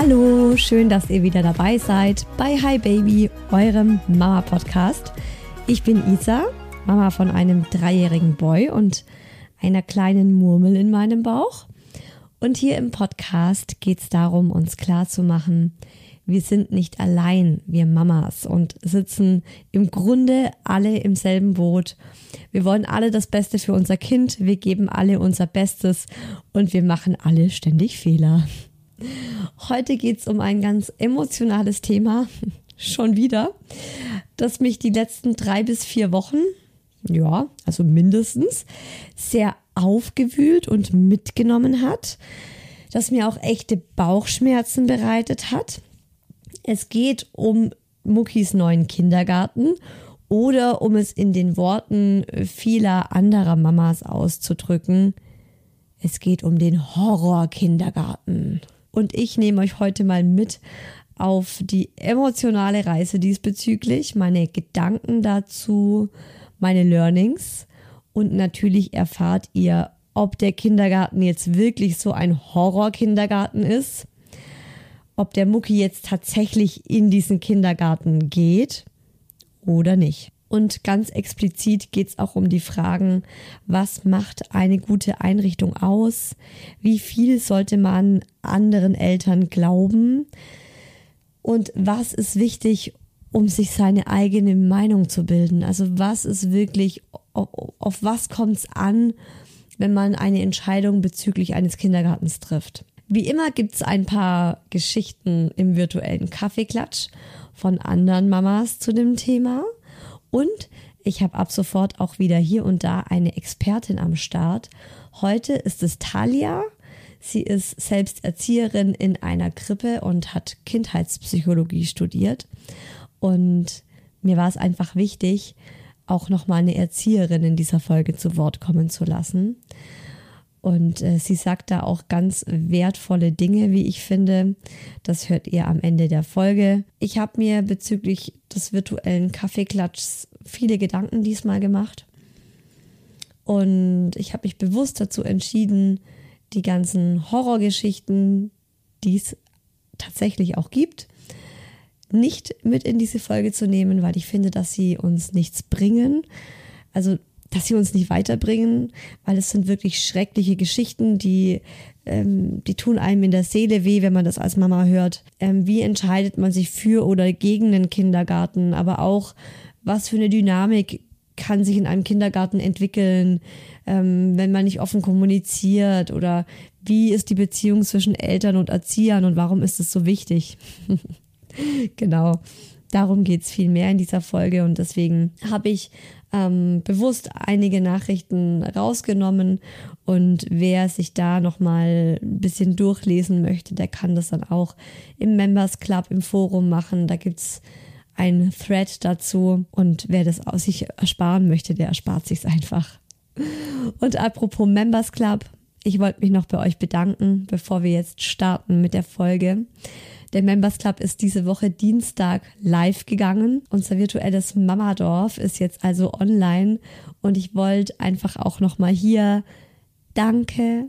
Hallo, schön, dass ihr wieder dabei seid bei Hi Baby, eurem Mama-Podcast. Ich bin Isa, Mama von einem dreijährigen Boy und einer kleinen Murmel in meinem Bauch. Und hier im Podcast geht es darum, uns klarzumachen, wir sind nicht allein, wir Mamas, und sitzen im Grunde alle im selben Boot. Wir wollen alle das Beste für unser Kind, wir geben alle unser Bestes und wir machen alle ständig Fehler. Heute geht es um ein ganz emotionales Thema, schon wieder, das mich die letzten drei bis vier Wochen, ja, also mindestens, sehr aufgewühlt und mitgenommen hat, das mir auch echte Bauchschmerzen bereitet hat. Es geht um Muckis neuen Kindergarten oder um es in den Worten vieler anderer Mamas auszudrücken, es geht um den Horror-Kindergarten. Und ich nehme euch heute mal mit auf die emotionale Reise diesbezüglich, meine Gedanken dazu, meine Learnings. Und natürlich erfahrt ihr, ob der Kindergarten jetzt wirklich so ein Horror-Kindergarten ist, ob der Mucki jetzt tatsächlich in diesen Kindergarten geht oder nicht. Und ganz explizit geht es auch um die Fragen, was macht eine gute Einrichtung aus? Wie viel sollte man anderen Eltern glauben? Und was ist wichtig, um sich seine eigene Meinung zu bilden? Also was ist wirklich, auf, was kommt es an, wenn man eine Entscheidung bezüglich eines Kindergartens trifft? Wie immer gibt es ein paar Geschichten im virtuellen Kaffeeklatsch von anderen Mamas zu dem Thema. Und ich habe ab sofort auch wieder hier und da eine Expertin am Start. Heute ist es Talia. Sie ist selbst Erzieherin in einer Krippe und hat Kindheitspsychologie studiert. Und mir war es einfach wichtig, auch nochmal eine Erzieherin in dieser Folge zu Wort kommen zu lassen. Und äh, sie sagt da auch ganz wertvolle Dinge, wie ich finde. Das hört ihr am Ende der Folge. Ich habe mir bezüglich des virtuellen Kaffeeklatschs viele Gedanken diesmal gemacht. Und ich habe mich bewusst dazu entschieden, die ganzen Horrorgeschichten, die es tatsächlich auch gibt, nicht mit in diese Folge zu nehmen, weil ich finde, dass sie uns nichts bringen. Also dass sie uns nicht weiterbringen, weil es sind wirklich schreckliche Geschichten, die, ähm, die tun einem in der Seele weh, wenn man das als Mama hört. Ähm, wie entscheidet man sich für oder gegen den Kindergarten, aber auch was für eine Dynamik kann sich in einem Kindergarten entwickeln, ähm, wenn man nicht offen kommuniziert oder wie ist die Beziehung zwischen Eltern und Erziehern und warum ist es so wichtig? genau, darum geht es viel mehr in dieser Folge und deswegen habe ich ähm, bewusst einige Nachrichten rausgenommen und wer sich da nochmal ein bisschen durchlesen möchte, der kann das dann auch im Members Club im Forum machen. Da gibt es ein Thread dazu und wer das aus sich ersparen möchte, der erspart sich einfach. Und apropos Members Club, ich wollte mich noch bei euch bedanken, bevor wir jetzt starten mit der Folge. Der Members Club ist diese Woche Dienstag live gegangen. Unser virtuelles Mamadorf ist jetzt also online und ich wollte einfach auch nochmal hier Danke,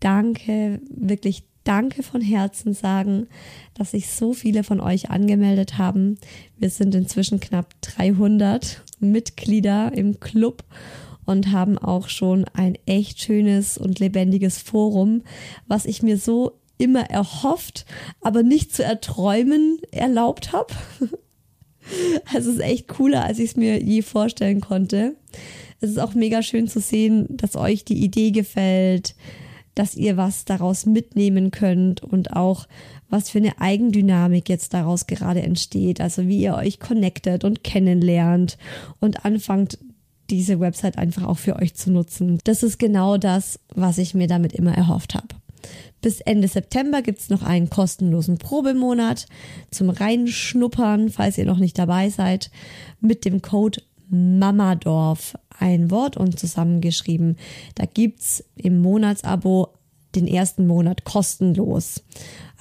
danke, wirklich Danke von Herzen sagen, dass sich so viele von euch angemeldet haben. Wir sind inzwischen knapp 300 Mitglieder im Club und haben auch schon ein echt schönes und lebendiges Forum, was ich mir so immer erhofft, aber nicht zu erträumen erlaubt habe. Also es ist echt cooler, als ich es mir je vorstellen konnte. Es ist auch mega schön zu sehen, dass euch die Idee gefällt, dass ihr was daraus mitnehmen könnt und auch was für eine Eigendynamik jetzt daraus gerade entsteht. Also wie ihr euch connectet und kennenlernt und anfangt, diese Website einfach auch für euch zu nutzen. Das ist genau das, was ich mir damit immer erhofft habe. Bis Ende September gibt's noch einen kostenlosen Probemonat zum Reinschnuppern, falls ihr noch nicht dabei seid, mit dem Code Mamadorf ein Wort und zusammengeschrieben. Da gibt's im Monatsabo den ersten Monat kostenlos.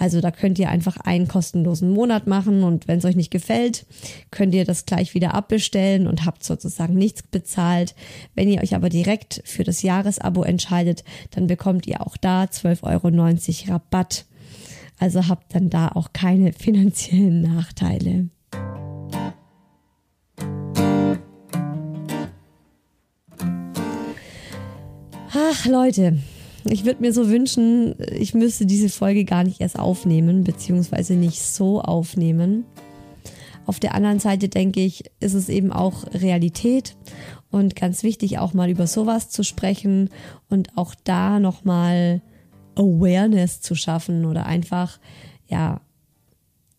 Also da könnt ihr einfach einen kostenlosen Monat machen und wenn es euch nicht gefällt, könnt ihr das gleich wieder abbestellen und habt sozusagen nichts bezahlt. Wenn ihr euch aber direkt für das Jahresabo entscheidet, dann bekommt ihr auch da 12,90 Euro Rabatt. Also habt dann da auch keine finanziellen Nachteile. Ach Leute, ich würde mir so wünschen, ich müsste diese Folge gar nicht erst aufnehmen, beziehungsweise nicht so aufnehmen. Auf der anderen Seite denke ich, ist es eben auch Realität und ganz wichtig auch mal über sowas zu sprechen und auch da nochmal Awareness zu schaffen oder einfach, ja,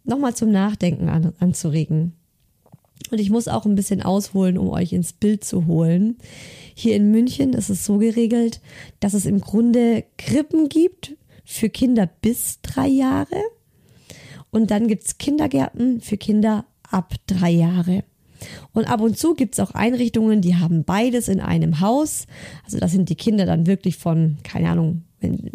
nochmal zum Nachdenken an, anzuregen. Und ich muss auch ein bisschen ausholen, um euch ins Bild zu holen. Hier in München ist es so geregelt, dass es im Grunde Krippen gibt für Kinder bis drei Jahre. Und dann gibt es Kindergärten für Kinder ab drei Jahre. Und ab und zu gibt es auch Einrichtungen, die haben beides in einem Haus. Also da sind die Kinder dann wirklich von, keine Ahnung,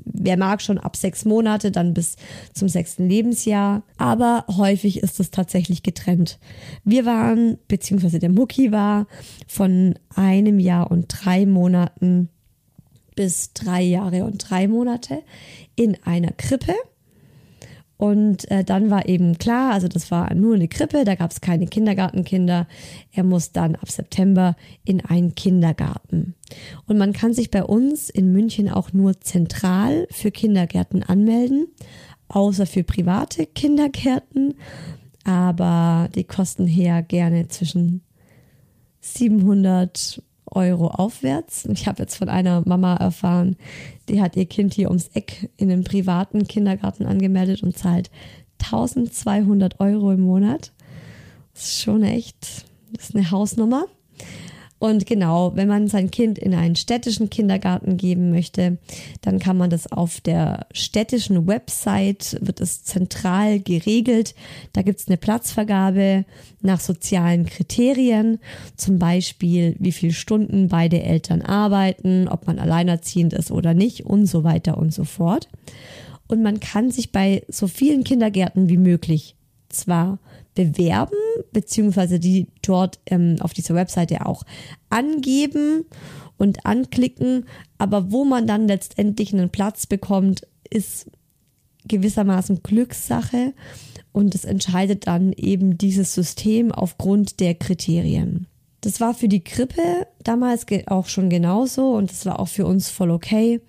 wer mag schon ab sechs Monate, dann bis zum sechsten Lebensjahr. Aber häufig ist es tatsächlich getrennt. Wir waren, beziehungsweise der Mucki war von einem Jahr und drei Monaten bis drei Jahre und drei Monate in einer Krippe. Und äh, dann war eben klar, also das war nur eine Krippe, da gab es keine Kindergartenkinder. Er muss dann ab September in einen Kindergarten. Und man kann sich bei uns in München auch nur zentral für Kindergärten anmelden, außer für private Kindergärten. Aber die kosten her gerne zwischen 700 Euro aufwärts. Ich habe jetzt von einer Mama erfahren, die hat ihr Kind hier ums Eck in einem privaten Kindergarten angemeldet und zahlt 1200 Euro im Monat. Das ist schon echt, das ist eine Hausnummer. Und genau, wenn man sein Kind in einen städtischen Kindergarten geben möchte, dann kann man das auf der städtischen Website, wird es zentral geregelt. Da gibt es eine Platzvergabe nach sozialen Kriterien, zum Beispiel wie viele Stunden beide Eltern arbeiten, ob man alleinerziehend ist oder nicht und so weiter und so fort. Und man kann sich bei so vielen Kindergärten wie möglich zwar bewerben, beziehungsweise die dort ähm, auf dieser Webseite auch angeben und anklicken, aber wo man dann letztendlich einen Platz bekommt, ist gewissermaßen Glückssache und es entscheidet dann eben dieses System aufgrund der Kriterien. Das war für die Krippe damals auch schon genauso und das war auch für uns voll okay.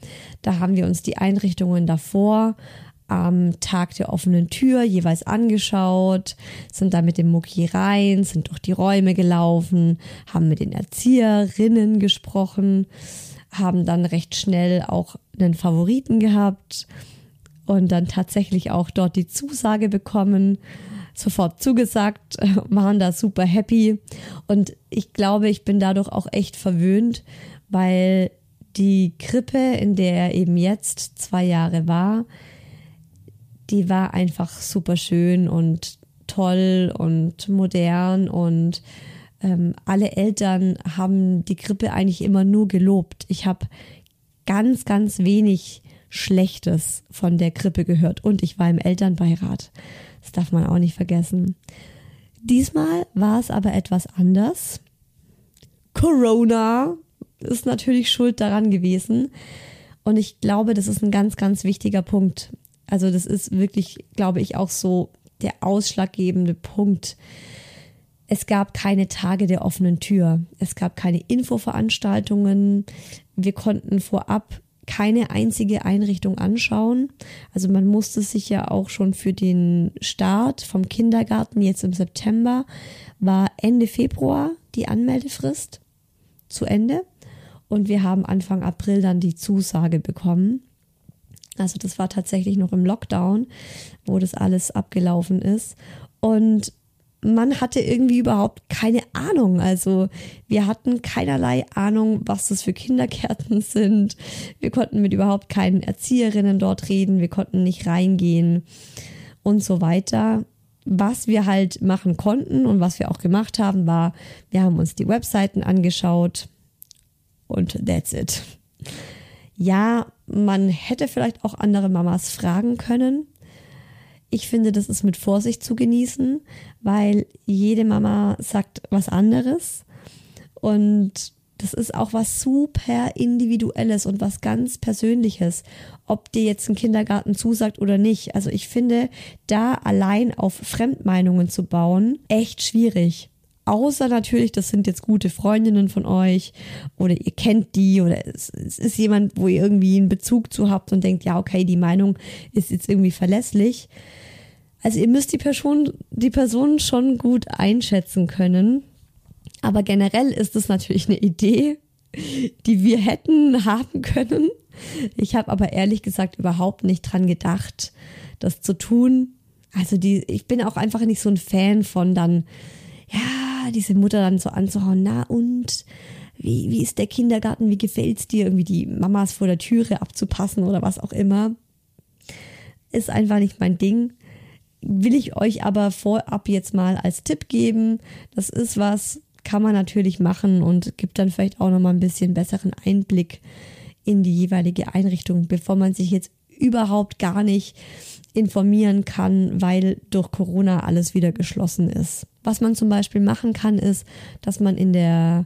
Da haben wir uns die Einrichtungen davor am Tag der offenen Tür jeweils angeschaut, sind da mit dem Mucki rein, sind durch die Räume gelaufen, haben mit den Erzieherinnen gesprochen, haben dann recht schnell auch einen Favoriten gehabt und dann tatsächlich auch dort die Zusage bekommen, sofort zugesagt, waren da super happy. Und ich glaube, ich bin dadurch auch echt verwöhnt, weil die Krippe, in der er eben jetzt zwei Jahre war, die war einfach super schön und toll und modern und ähm, alle Eltern haben die Krippe eigentlich immer nur gelobt. Ich habe ganz, ganz wenig Schlechtes von der Krippe gehört und ich war im Elternbeirat. Das darf man auch nicht vergessen. Diesmal war es aber etwas anders. Corona ist natürlich schuld daran gewesen. Und ich glaube, das ist ein ganz, ganz wichtiger Punkt. Also das ist wirklich, glaube ich, auch so der ausschlaggebende Punkt. Es gab keine Tage der offenen Tür. Es gab keine Infoveranstaltungen. Wir konnten vorab keine einzige Einrichtung anschauen. Also man musste sich ja auch schon für den Start vom Kindergarten jetzt im September war Ende Februar die Anmeldefrist zu Ende und wir haben Anfang April dann die Zusage bekommen. Also das war tatsächlich noch im Lockdown, wo das alles abgelaufen ist. Und man hatte irgendwie überhaupt keine Ahnung. Also wir hatten keinerlei Ahnung, was das für Kindergärten sind. Wir konnten mit überhaupt keinen Erzieherinnen dort reden. Wir konnten nicht reingehen und so weiter. Was wir halt machen konnten und was wir auch gemacht haben, war, wir haben uns die Webseiten angeschaut und that's it. Ja, man hätte vielleicht auch andere Mamas fragen können. Ich finde, das ist mit Vorsicht zu genießen, weil jede Mama sagt was anderes. Und das ist auch was super Individuelles und was ganz Persönliches, ob dir jetzt ein Kindergarten zusagt oder nicht. Also ich finde, da allein auf Fremdmeinungen zu bauen, echt schwierig. Außer natürlich, das sind jetzt gute Freundinnen von euch oder ihr kennt die oder es, es, ist jemand, wo ihr irgendwie einen Bezug zu habt und denkt, ja, okay, die Meinung ist jetzt irgendwie verlässlich. Also ihr müsst die Person, die Person schon gut einschätzen können. Aber generell ist es natürlich eine Idee, die wir hätten haben können. Ich habe aber ehrlich gesagt überhaupt nicht dran gedacht, das zu tun. Also die, ich bin auch einfach nicht so ein Fan von dann, ja, diese Mutter dann so anzuhauen, na und wie, wie ist der Kindergarten, wie gefällt's dir, irgendwie die Mamas vor der Türe abzupassen oder was auch immer. Ist einfach nicht mein Ding. Will ich euch aber vorab jetzt mal als Tipp geben. Das ist was, kann man natürlich machen und gibt dann vielleicht auch nochmal ein bisschen besseren Einblick in die jeweilige Einrichtung, bevor man sich jetzt überhaupt gar nicht informieren kann, weil durch Corona alles wieder geschlossen ist. Was man zum Beispiel machen kann, ist, dass man in der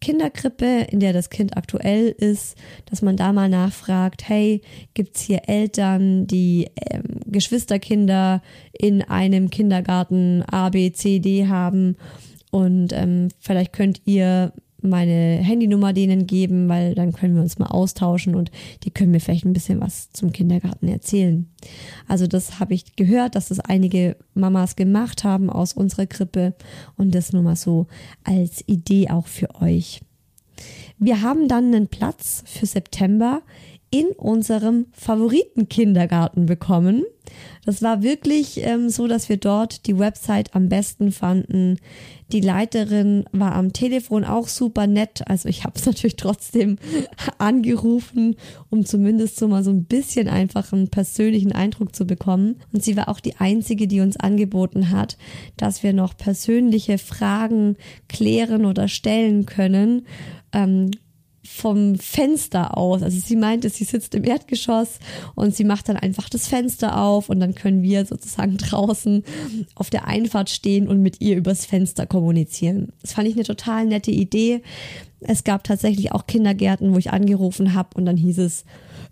Kinderkrippe, in der das Kind aktuell ist, dass man da mal nachfragt, hey, gibt's hier Eltern, die ähm, Geschwisterkinder in einem Kindergarten A, B, C, D haben? Und ähm, vielleicht könnt ihr meine Handynummer denen geben, weil dann können wir uns mal austauschen und die können mir vielleicht ein bisschen was zum Kindergarten erzählen. Also das habe ich gehört, dass das einige Mamas gemacht haben aus unserer Krippe und das nur mal so als Idee auch für euch. Wir haben dann einen Platz für September in unserem Favoritenkindergarten bekommen. Das war wirklich ähm, so, dass wir dort die Website am besten fanden. Die Leiterin war am Telefon auch super nett. Also ich habe es natürlich trotzdem angerufen, um zumindest so mal so ein bisschen einfach einen persönlichen Eindruck zu bekommen. Und sie war auch die einzige, die uns angeboten hat, dass wir noch persönliche Fragen klären oder stellen können. Ähm, vom Fenster aus. Also sie meinte, sie sitzt im Erdgeschoss und sie macht dann einfach das Fenster auf und dann können wir sozusagen draußen auf der Einfahrt stehen und mit ihr übers Fenster kommunizieren. Das fand ich eine total nette Idee. Es gab tatsächlich auch Kindergärten, wo ich angerufen habe und dann hieß es,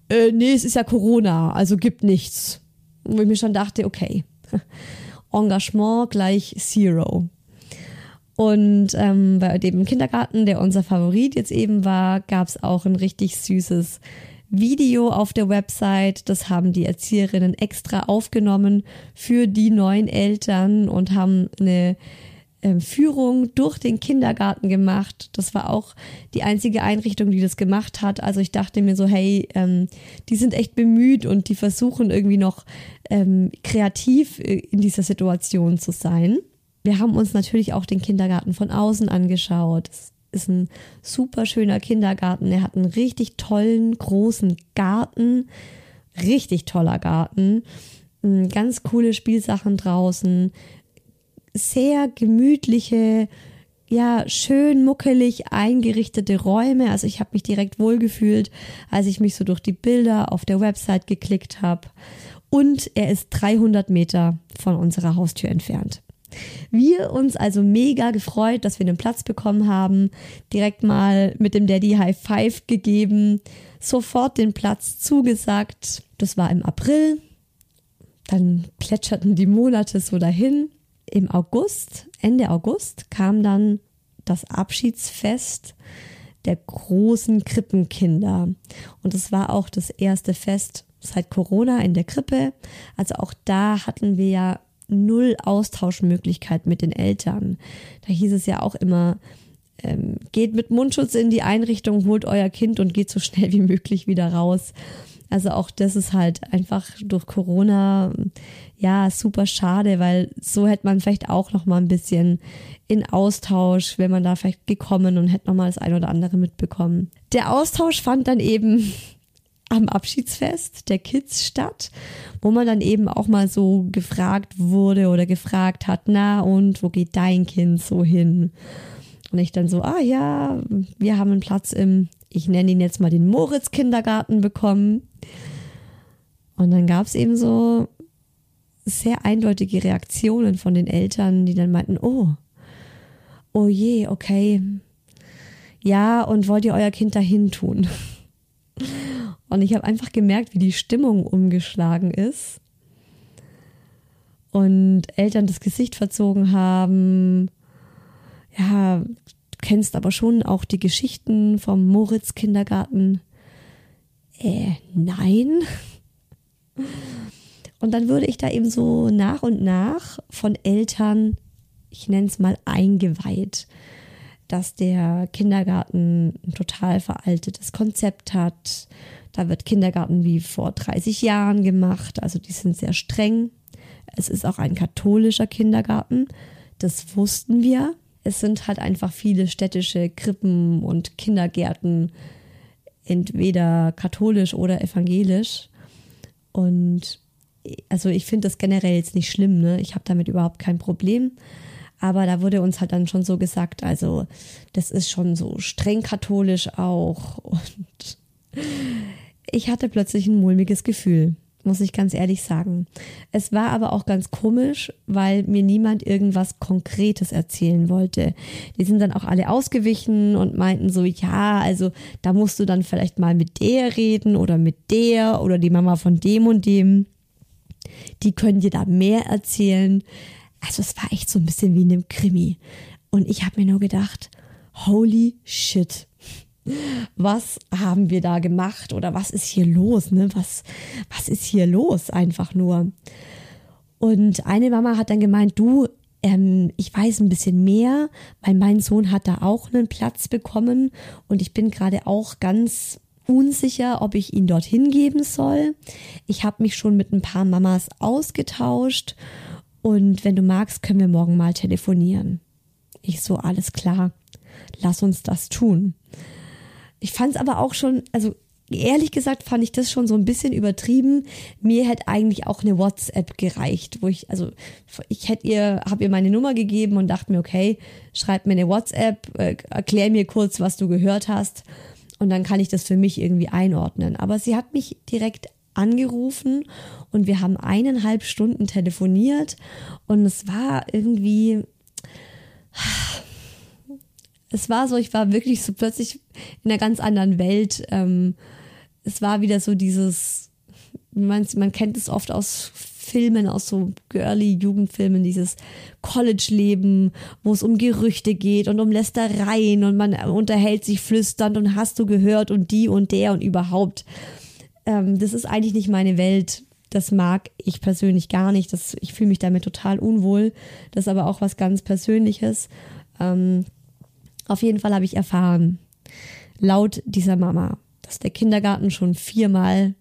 äh, nee, es ist ja Corona, also gibt nichts. wo ich mir schon dachte, okay, Engagement gleich Zero. Und ähm, bei dem Kindergarten, der unser Favorit jetzt eben war, gab es auch ein richtig süßes Video auf der Website. Das haben die Erzieherinnen extra aufgenommen für die neuen Eltern und haben eine ähm, Führung durch den Kindergarten gemacht. Das war auch die einzige Einrichtung, die das gemacht hat. Also ich dachte mir so, hey, ähm, die sind echt bemüht und die versuchen irgendwie noch ähm, kreativ äh, in dieser Situation zu sein. Wir haben uns natürlich auch den Kindergarten von außen angeschaut. Es ist ein super schöner Kindergarten. Er hat einen richtig tollen, großen Garten. Richtig toller Garten. Ganz coole Spielsachen draußen. Sehr gemütliche, ja, schön muckelig eingerichtete Räume. Also ich habe mich direkt wohlgefühlt, als ich mich so durch die Bilder auf der Website geklickt habe. Und er ist 300 Meter von unserer Haustür entfernt. Wir uns also mega gefreut, dass wir einen Platz bekommen haben, direkt mal mit dem Daddy High Five gegeben, sofort den Platz zugesagt. Das war im April. Dann plätscherten die Monate so dahin. Im August, Ende August, kam dann das Abschiedsfest der großen Krippenkinder. Und es war auch das erste Fest seit Corona in der Krippe. Also auch da hatten wir ja null Austauschmöglichkeit mit den Eltern. Da hieß es ja auch immer, ähm, geht mit Mundschutz in die Einrichtung, holt euer Kind und geht so schnell wie möglich wieder raus. Also auch das ist halt einfach durch Corona ja super schade, weil so hätte man vielleicht auch noch mal ein bisschen in Austausch, wenn man da vielleicht gekommen und hätte noch mal das ein oder andere mitbekommen. Der Austausch fand dann eben am Abschiedsfest der Kids statt, wo man dann eben auch mal so gefragt wurde oder gefragt hat, na und wo geht dein Kind so hin? Und ich dann so, ah ja, wir haben einen Platz im, ich nenne ihn jetzt mal den Moritz Kindergarten bekommen. Und dann gab es eben so sehr eindeutige Reaktionen von den Eltern, die dann meinten, oh, oh je, okay, ja, und wollt ihr euer Kind dahin tun? Und ich habe einfach gemerkt, wie die Stimmung umgeschlagen ist. Und Eltern das Gesicht verzogen haben. Ja, du kennst aber schon auch die Geschichten vom Moritz Kindergarten. Äh, nein. Und dann würde ich da eben so nach und nach von Eltern, ich nenne es mal eingeweiht dass der Kindergarten ein total veraltetes Konzept hat. Da wird Kindergarten wie vor 30 Jahren gemacht, also die sind sehr streng. Es ist auch ein katholischer Kindergarten, das wussten wir. Es sind halt einfach viele städtische Krippen und Kindergärten, entweder katholisch oder evangelisch. Und also ich finde das generell jetzt nicht schlimm, ne? Ich habe damit überhaupt kein Problem. Aber da wurde uns halt dann schon so gesagt, also das ist schon so streng katholisch auch. Und ich hatte plötzlich ein mulmiges Gefühl, muss ich ganz ehrlich sagen. Es war aber auch ganz komisch, weil mir niemand irgendwas Konkretes erzählen wollte. Die sind dann auch alle ausgewichen und meinten so, ja, also da musst du dann vielleicht mal mit der reden oder mit der oder die Mama von dem und dem. Die können dir da mehr erzählen. Also es war echt so ein bisschen wie in einem Krimi. Und ich habe mir nur gedacht, holy shit. Was haben wir da gemacht oder was ist hier los? Ne? Was, was ist hier los einfach nur? Und eine Mama hat dann gemeint, du, ähm, ich weiß ein bisschen mehr, weil mein Sohn hat da auch einen Platz bekommen und ich bin gerade auch ganz unsicher, ob ich ihn dorthin geben soll. Ich habe mich schon mit ein paar Mamas ausgetauscht und wenn du magst, können wir morgen mal telefonieren. Ich so, alles klar, lass uns das tun. Ich fand es aber auch schon, also ehrlich gesagt fand ich das schon so ein bisschen übertrieben. Mir hätte eigentlich auch eine WhatsApp gereicht, wo ich, also ich hätte ihr, habe ihr meine Nummer gegeben und dachte mir, okay, schreib mir eine WhatsApp, äh, erklär mir kurz, was du gehört hast und dann kann ich das für mich irgendwie einordnen. Aber sie hat mich direkt angerufen und wir haben eineinhalb Stunden telefoniert und es war irgendwie, es war so, ich war wirklich so plötzlich in einer ganz anderen Welt. Ähm, es war wieder so dieses, man, man kennt es oft aus Filmen, aus so girly Jugendfilmen, dieses College-Leben, wo es um Gerüchte geht und um Lästereien und man unterhält sich flüsternd und hast du gehört und die und der und überhaupt. Ähm, das ist eigentlich nicht meine Welt. Das mag ich persönlich gar nicht. Das, ich fühle mich damit total unwohl. Das ist aber auch was ganz Persönliches. Ähm, auf jeden Fall habe ich erfahren, laut dieser Mama, dass der Kindergarten schon viermal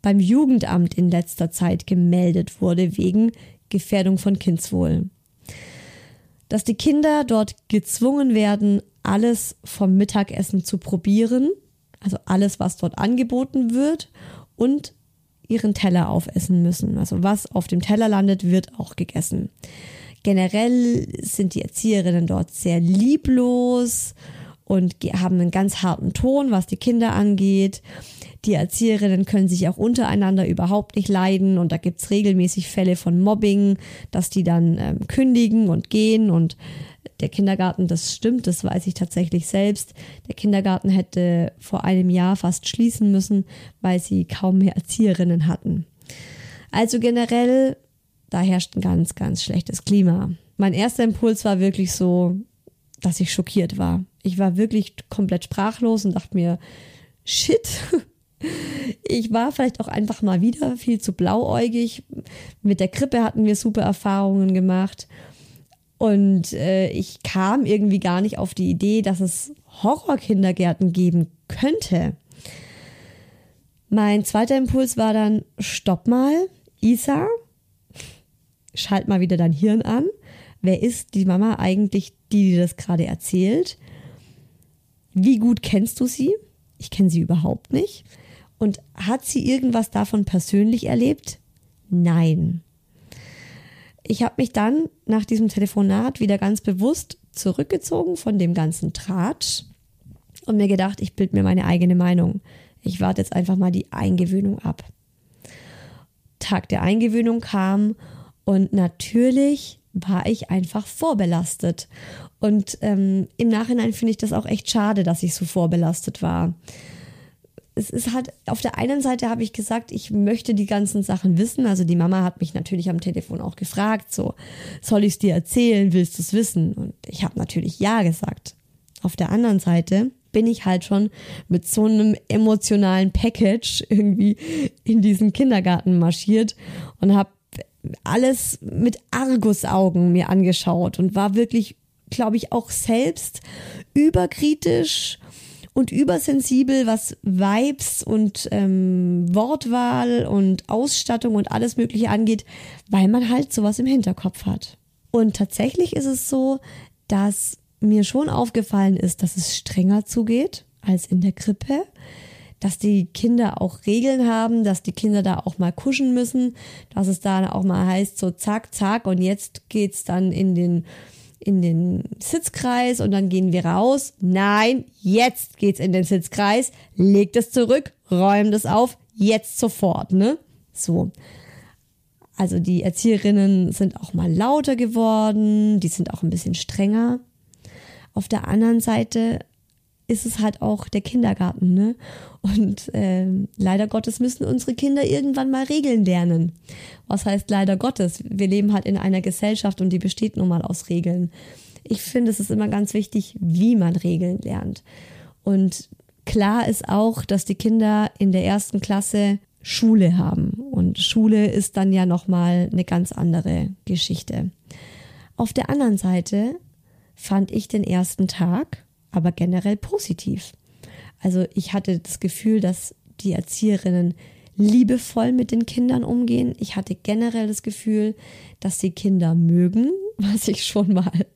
beim Jugendamt in letzter Zeit gemeldet wurde wegen Gefährdung von Kindswohl. Dass die Kinder dort gezwungen werden, alles vom Mittagessen zu probieren, also alles, was dort angeboten wird, und ihren Teller aufessen müssen. Also was auf dem Teller landet, wird auch gegessen. Generell sind die Erzieherinnen dort sehr lieblos und haben einen ganz harten Ton, was die Kinder angeht. Die Erzieherinnen können sich auch untereinander überhaupt nicht leiden und da gibt's regelmäßig Fälle von Mobbing, dass die dann ähm, kündigen und gehen und der Kindergarten, das stimmt, das weiß ich tatsächlich selbst. Der Kindergarten hätte vor einem Jahr fast schließen müssen, weil sie kaum mehr Erzieherinnen hatten. Also generell da herrscht ein ganz, ganz schlechtes Klima. Mein erster Impuls war wirklich so, dass ich schockiert war. Ich war wirklich komplett sprachlos und dachte mir, shit. Ich war vielleicht auch einfach mal wieder viel zu blauäugig. Mit der Krippe hatten wir super Erfahrungen gemacht. Und äh, ich kam irgendwie gar nicht auf die Idee, dass es Horrorkindergärten geben könnte. Mein zweiter Impuls war dann, stopp mal, Isa, schalt mal wieder dein Hirn an. Wer ist die Mama eigentlich, die dir das gerade erzählt? Wie gut kennst du sie? Ich kenne sie überhaupt nicht. Und hat sie irgendwas davon persönlich erlebt? Nein. Ich habe mich dann nach diesem Telefonat wieder ganz bewusst zurückgezogen von dem ganzen Tratsch und mir gedacht, ich bild mir meine eigene Meinung. Ich warte jetzt einfach mal die Eingewöhnung ab. Tag der Eingewöhnung kam und natürlich war ich einfach vorbelastet. Und ähm, im Nachhinein finde ich das auch echt schade, dass ich so vorbelastet war. Es ist halt, auf der einen Seite habe ich gesagt, ich möchte die ganzen Sachen wissen. Also die Mama hat mich natürlich am Telefon auch gefragt, so, soll ich es dir erzählen, willst du es wissen? Und ich habe natürlich ja gesagt. Auf der anderen Seite bin ich halt schon mit so einem emotionalen Package irgendwie in diesen Kindergarten marschiert und habe alles mit Argusaugen mir angeschaut und war wirklich, glaube ich, auch selbst überkritisch und übersensibel, was Vibes und ähm, Wortwahl und Ausstattung und alles Mögliche angeht, weil man halt sowas im Hinterkopf hat. Und tatsächlich ist es so, dass mir schon aufgefallen ist, dass es strenger zugeht als in der Krippe dass die Kinder auch Regeln haben, dass die Kinder da auch mal kuschen müssen, dass es da auch mal heißt, so zack, zack, und jetzt geht's dann in den in den Sitzkreis und dann gehen wir raus. Nein, jetzt geht's in den Sitzkreis. Legt es zurück, räumt es auf, jetzt sofort, ne? So. Also die Erzieherinnen sind auch mal lauter geworden, die sind auch ein bisschen strenger. Auf der anderen Seite ist es halt auch der Kindergarten, ne? Und äh, leider Gottes müssen unsere Kinder irgendwann mal Regeln lernen. Was heißt leider Gottes? Wir leben halt in einer Gesellschaft und die besteht nun mal aus Regeln. Ich finde, es ist immer ganz wichtig, wie man Regeln lernt. Und klar ist auch, dass die Kinder in der ersten Klasse Schule haben. Und Schule ist dann ja nochmal eine ganz andere Geschichte. Auf der anderen Seite fand ich den ersten Tag aber generell positiv. Also ich hatte das Gefühl, dass die Erzieherinnen liebevoll mit den Kindern umgehen. Ich hatte generell das Gefühl, dass sie Kinder mögen, was ich schon mal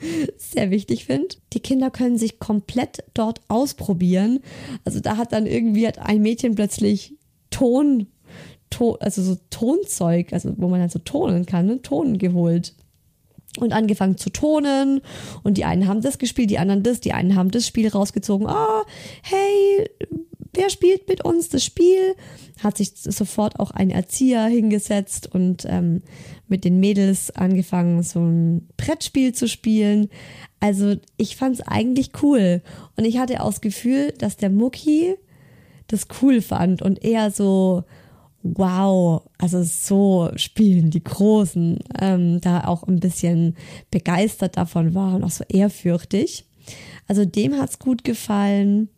sehr wichtig finde. Die Kinder können sich komplett dort ausprobieren. Also da hat dann irgendwie hat ein Mädchen plötzlich Ton, Ton also so Tonzeug, also wo man halt so tonen kann, ne? Ton geholt und angefangen zu tonen und die einen haben das gespielt, die anderen das, die einen haben das Spiel rausgezogen. Ah, oh, hey, wer spielt mit uns das Spiel? Hat sich sofort auch ein Erzieher hingesetzt und ähm, mit den Mädels angefangen, so ein Brettspiel zu spielen. Also ich fand es eigentlich cool und ich hatte auch das Gefühl, dass der Mucki das cool fand und eher so wow, also so spielen die Großen, ähm, da auch ein bisschen begeistert davon war und auch so ehrfürchtig. Also dem hat's gut gefallen.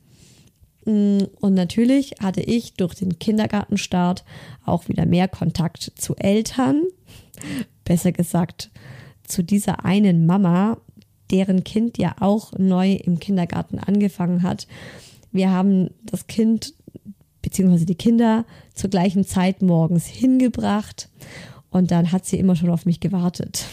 Mm, und natürlich hatte ich durch den Kindergartenstart auch wieder mehr Kontakt zu Eltern. Besser gesagt, zu dieser einen Mama, deren Kind ja auch neu im Kindergarten angefangen hat. Wir haben das Kind beziehungsweise die Kinder zur gleichen Zeit morgens hingebracht und dann hat sie immer schon auf mich gewartet.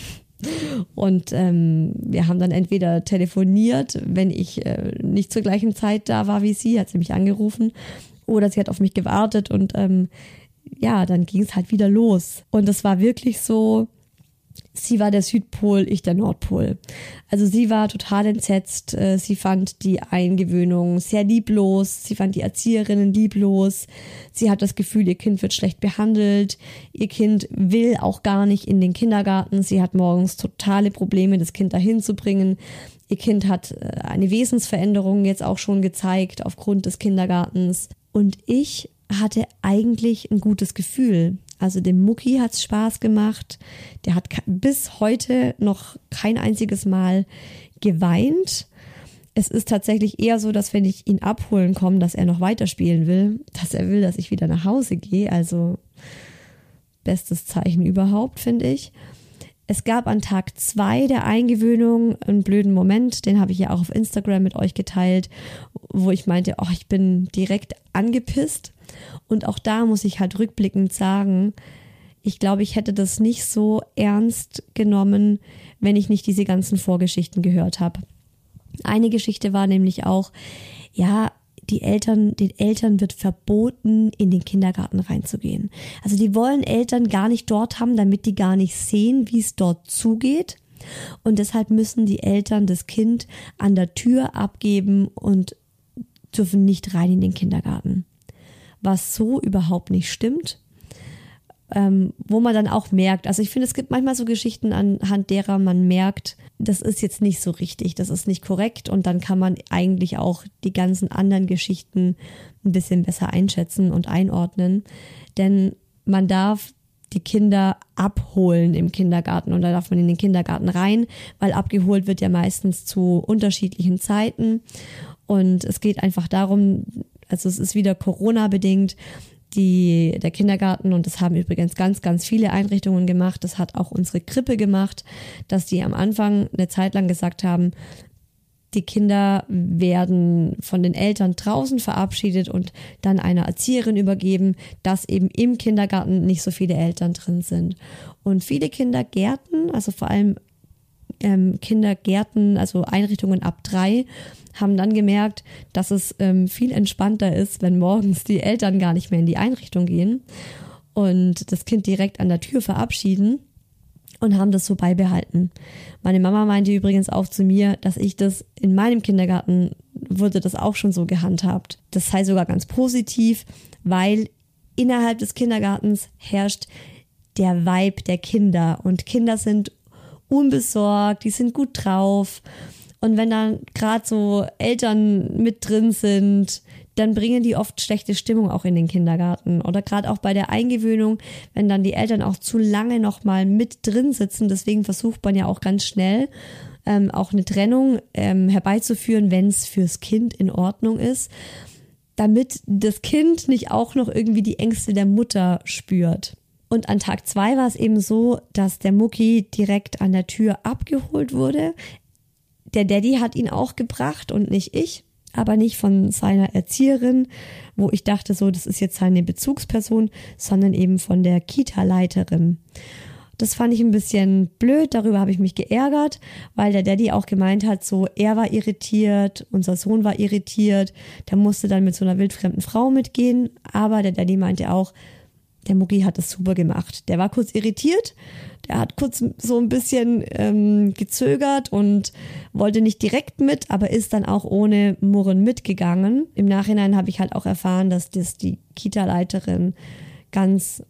Und ähm, wir haben dann entweder telefoniert, wenn ich äh, nicht zur gleichen Zeit da war wie sie, hat sie mich angerufen, oder sie hat auf mich gewartet und ähm, ja, dann ging es halt wieder los. Und es war wirklich so, Sie war der Südpol, ich der Nordpol. Also sie war total entsetzt. Äh, sie fand die Eingewöhnung sehr lieblos. Sie fand die Erzieherinnen lieblos. Sie hat das Gefühl, ihr Kind wird schlecht behandelt. Ihr Kind will auch gar nicht in den Kindergarten. Sie hat morgens totale Probleme, das Kind dahin zu bringen. Ihr Kind hat äh, eine Wesensveränderung jetzt auch schon gezeigt aufgrund des Kindergartens. Und ich hatte eigentlich ein gutes Gefühl. Also dem Mucki hat's Spaß gemacht. Der hat bis heute noch kein einziges Mal geweint. Es ist tatsächlich eher so, dass wenn ich ihn abholen komme, dass er noch weiterspielen will, dass er will, dass ich wieder nach Hause gehe. Also bestes Zeichen überhaupt, finde ich. Es gab an Tag zwei der Eingewöhnung einen blöden Moment, den habe ich ja auch auf Instagram mit euch geteilt, wo ich meinte, oh, ich bin direkt angepisst. Und auch da muss ich halt rückblickend sagen, ich glaube, ich hätte das nicht so ernst genommen, wenn ich nicht diese ganzen Vorgeschichten gehört habe. Eine Geschichte war nämlich auch, ja, die Eltern, den Eltern wird verboten, in den Kindergarten reinzugehen. Also die wollen Eltern gar nicht dort haben, damit die gar nicht sehen, wie es dort zugeht. Und deshalb müssen die Eltern das Kind an der Tür abgeben und dürfen nicht rein in den Kindergarten was so überhaupt nicht stimmt. Ähm, wo man dann auch merkt, also ich finde, es gibt manchmal so Geschichten, anhand derer man merkt, das ist jetzt nicht so richtig, das ist nicht korrekt und dann kann man eigentlich auch die ganzen anderen Geschichten ein bisschen besser einschätzen und einordnen. Denn man darf die Kinder abholen im Kindergarten und da darf man in den Kindergarten rein, weil abgeholt wird ja meistens zu unterschiedlichen Zeiten und es geht einfach darum, also es ist wieder Corona-bedingt. Die, der Kindergarten, und das haben übrigens ganz, ganz viele Einrichtungen gemacht, das hat auch unsere Krippe gemacht, dass die am Anfang eine Zeit lang gesagt haben, die Kinder werden von den Eltern draußen verabschiedet und dann einer Erzieherin übergeben, dass eben im Kindergarten nicht so viele Eltern drin sind. Und viele Kindergärten, also vor allem ähm, Kindergärten, also Einrichtungen ab drei, haben dann gemerkt, dass es ähm, viel entspannter ist, wenn morgens die Eltern gar nicht mehr in die Einrichtung gehen und das Kind direkt an der Tür verabschieden und haben das so beibehalten. Meine Mama meinte übrigens auch zu mir, dass ich das in meinem Kindergarten wurde das auch schon so gehandhabt. Das sei sogar ganz positiv, weil innerhalb des Kindergartens herrscht der Vibe der Kinder und Kinder sind unbesorgt, die sind gut drauf. Und wenn dann gerade so Eltern mit drin sind, dann bringen die oft schlechte Stimmung auch in den Kindergarten. Oder gerade auch bei der Eingewöhnung, wenn dann die Eltern auch zu lange nochmal mit drin sitzen. Deswegen versucht man ja auch ganz schnell ähm, auch eine Trennung ähm, herbeizuführen, wenn es fürs Kind in Ordnung ist, damit das Kind nicht auch noch irgendwie die Ängste der Mutter spürt. Und an Tag zwei war es eben so, dass der Mucki direkt an der Tür abgeholt wurde. Der Daddy hat ihn auch gebracht und nicht ich, aber nicht von seiner Erzieherin, wo ich dachte so, das ist jetzt seine Bezugsperson, sondern eben von der Kita-Leiterin. Das fand ich ein bisschen blöd, darüber habe ich mich geärgert, weil der Daddy auch gemeint hat, so er war irritiert, unser Sohn war irritiert, der musste dann mit so einer wildfremden Frau mitgehen, aber der Daddy meinte auch, der Mucki hat es super gemacht. Der war kurz irritiert, der hat kurz so ein bisschen ähm, gezögert und wollte nicht direkt mit, aber ist dann auch ohne Murren mitgegangen. Im Nachhinein habe ich halt auch erfahren, dass das die Kita-Leiterin ganz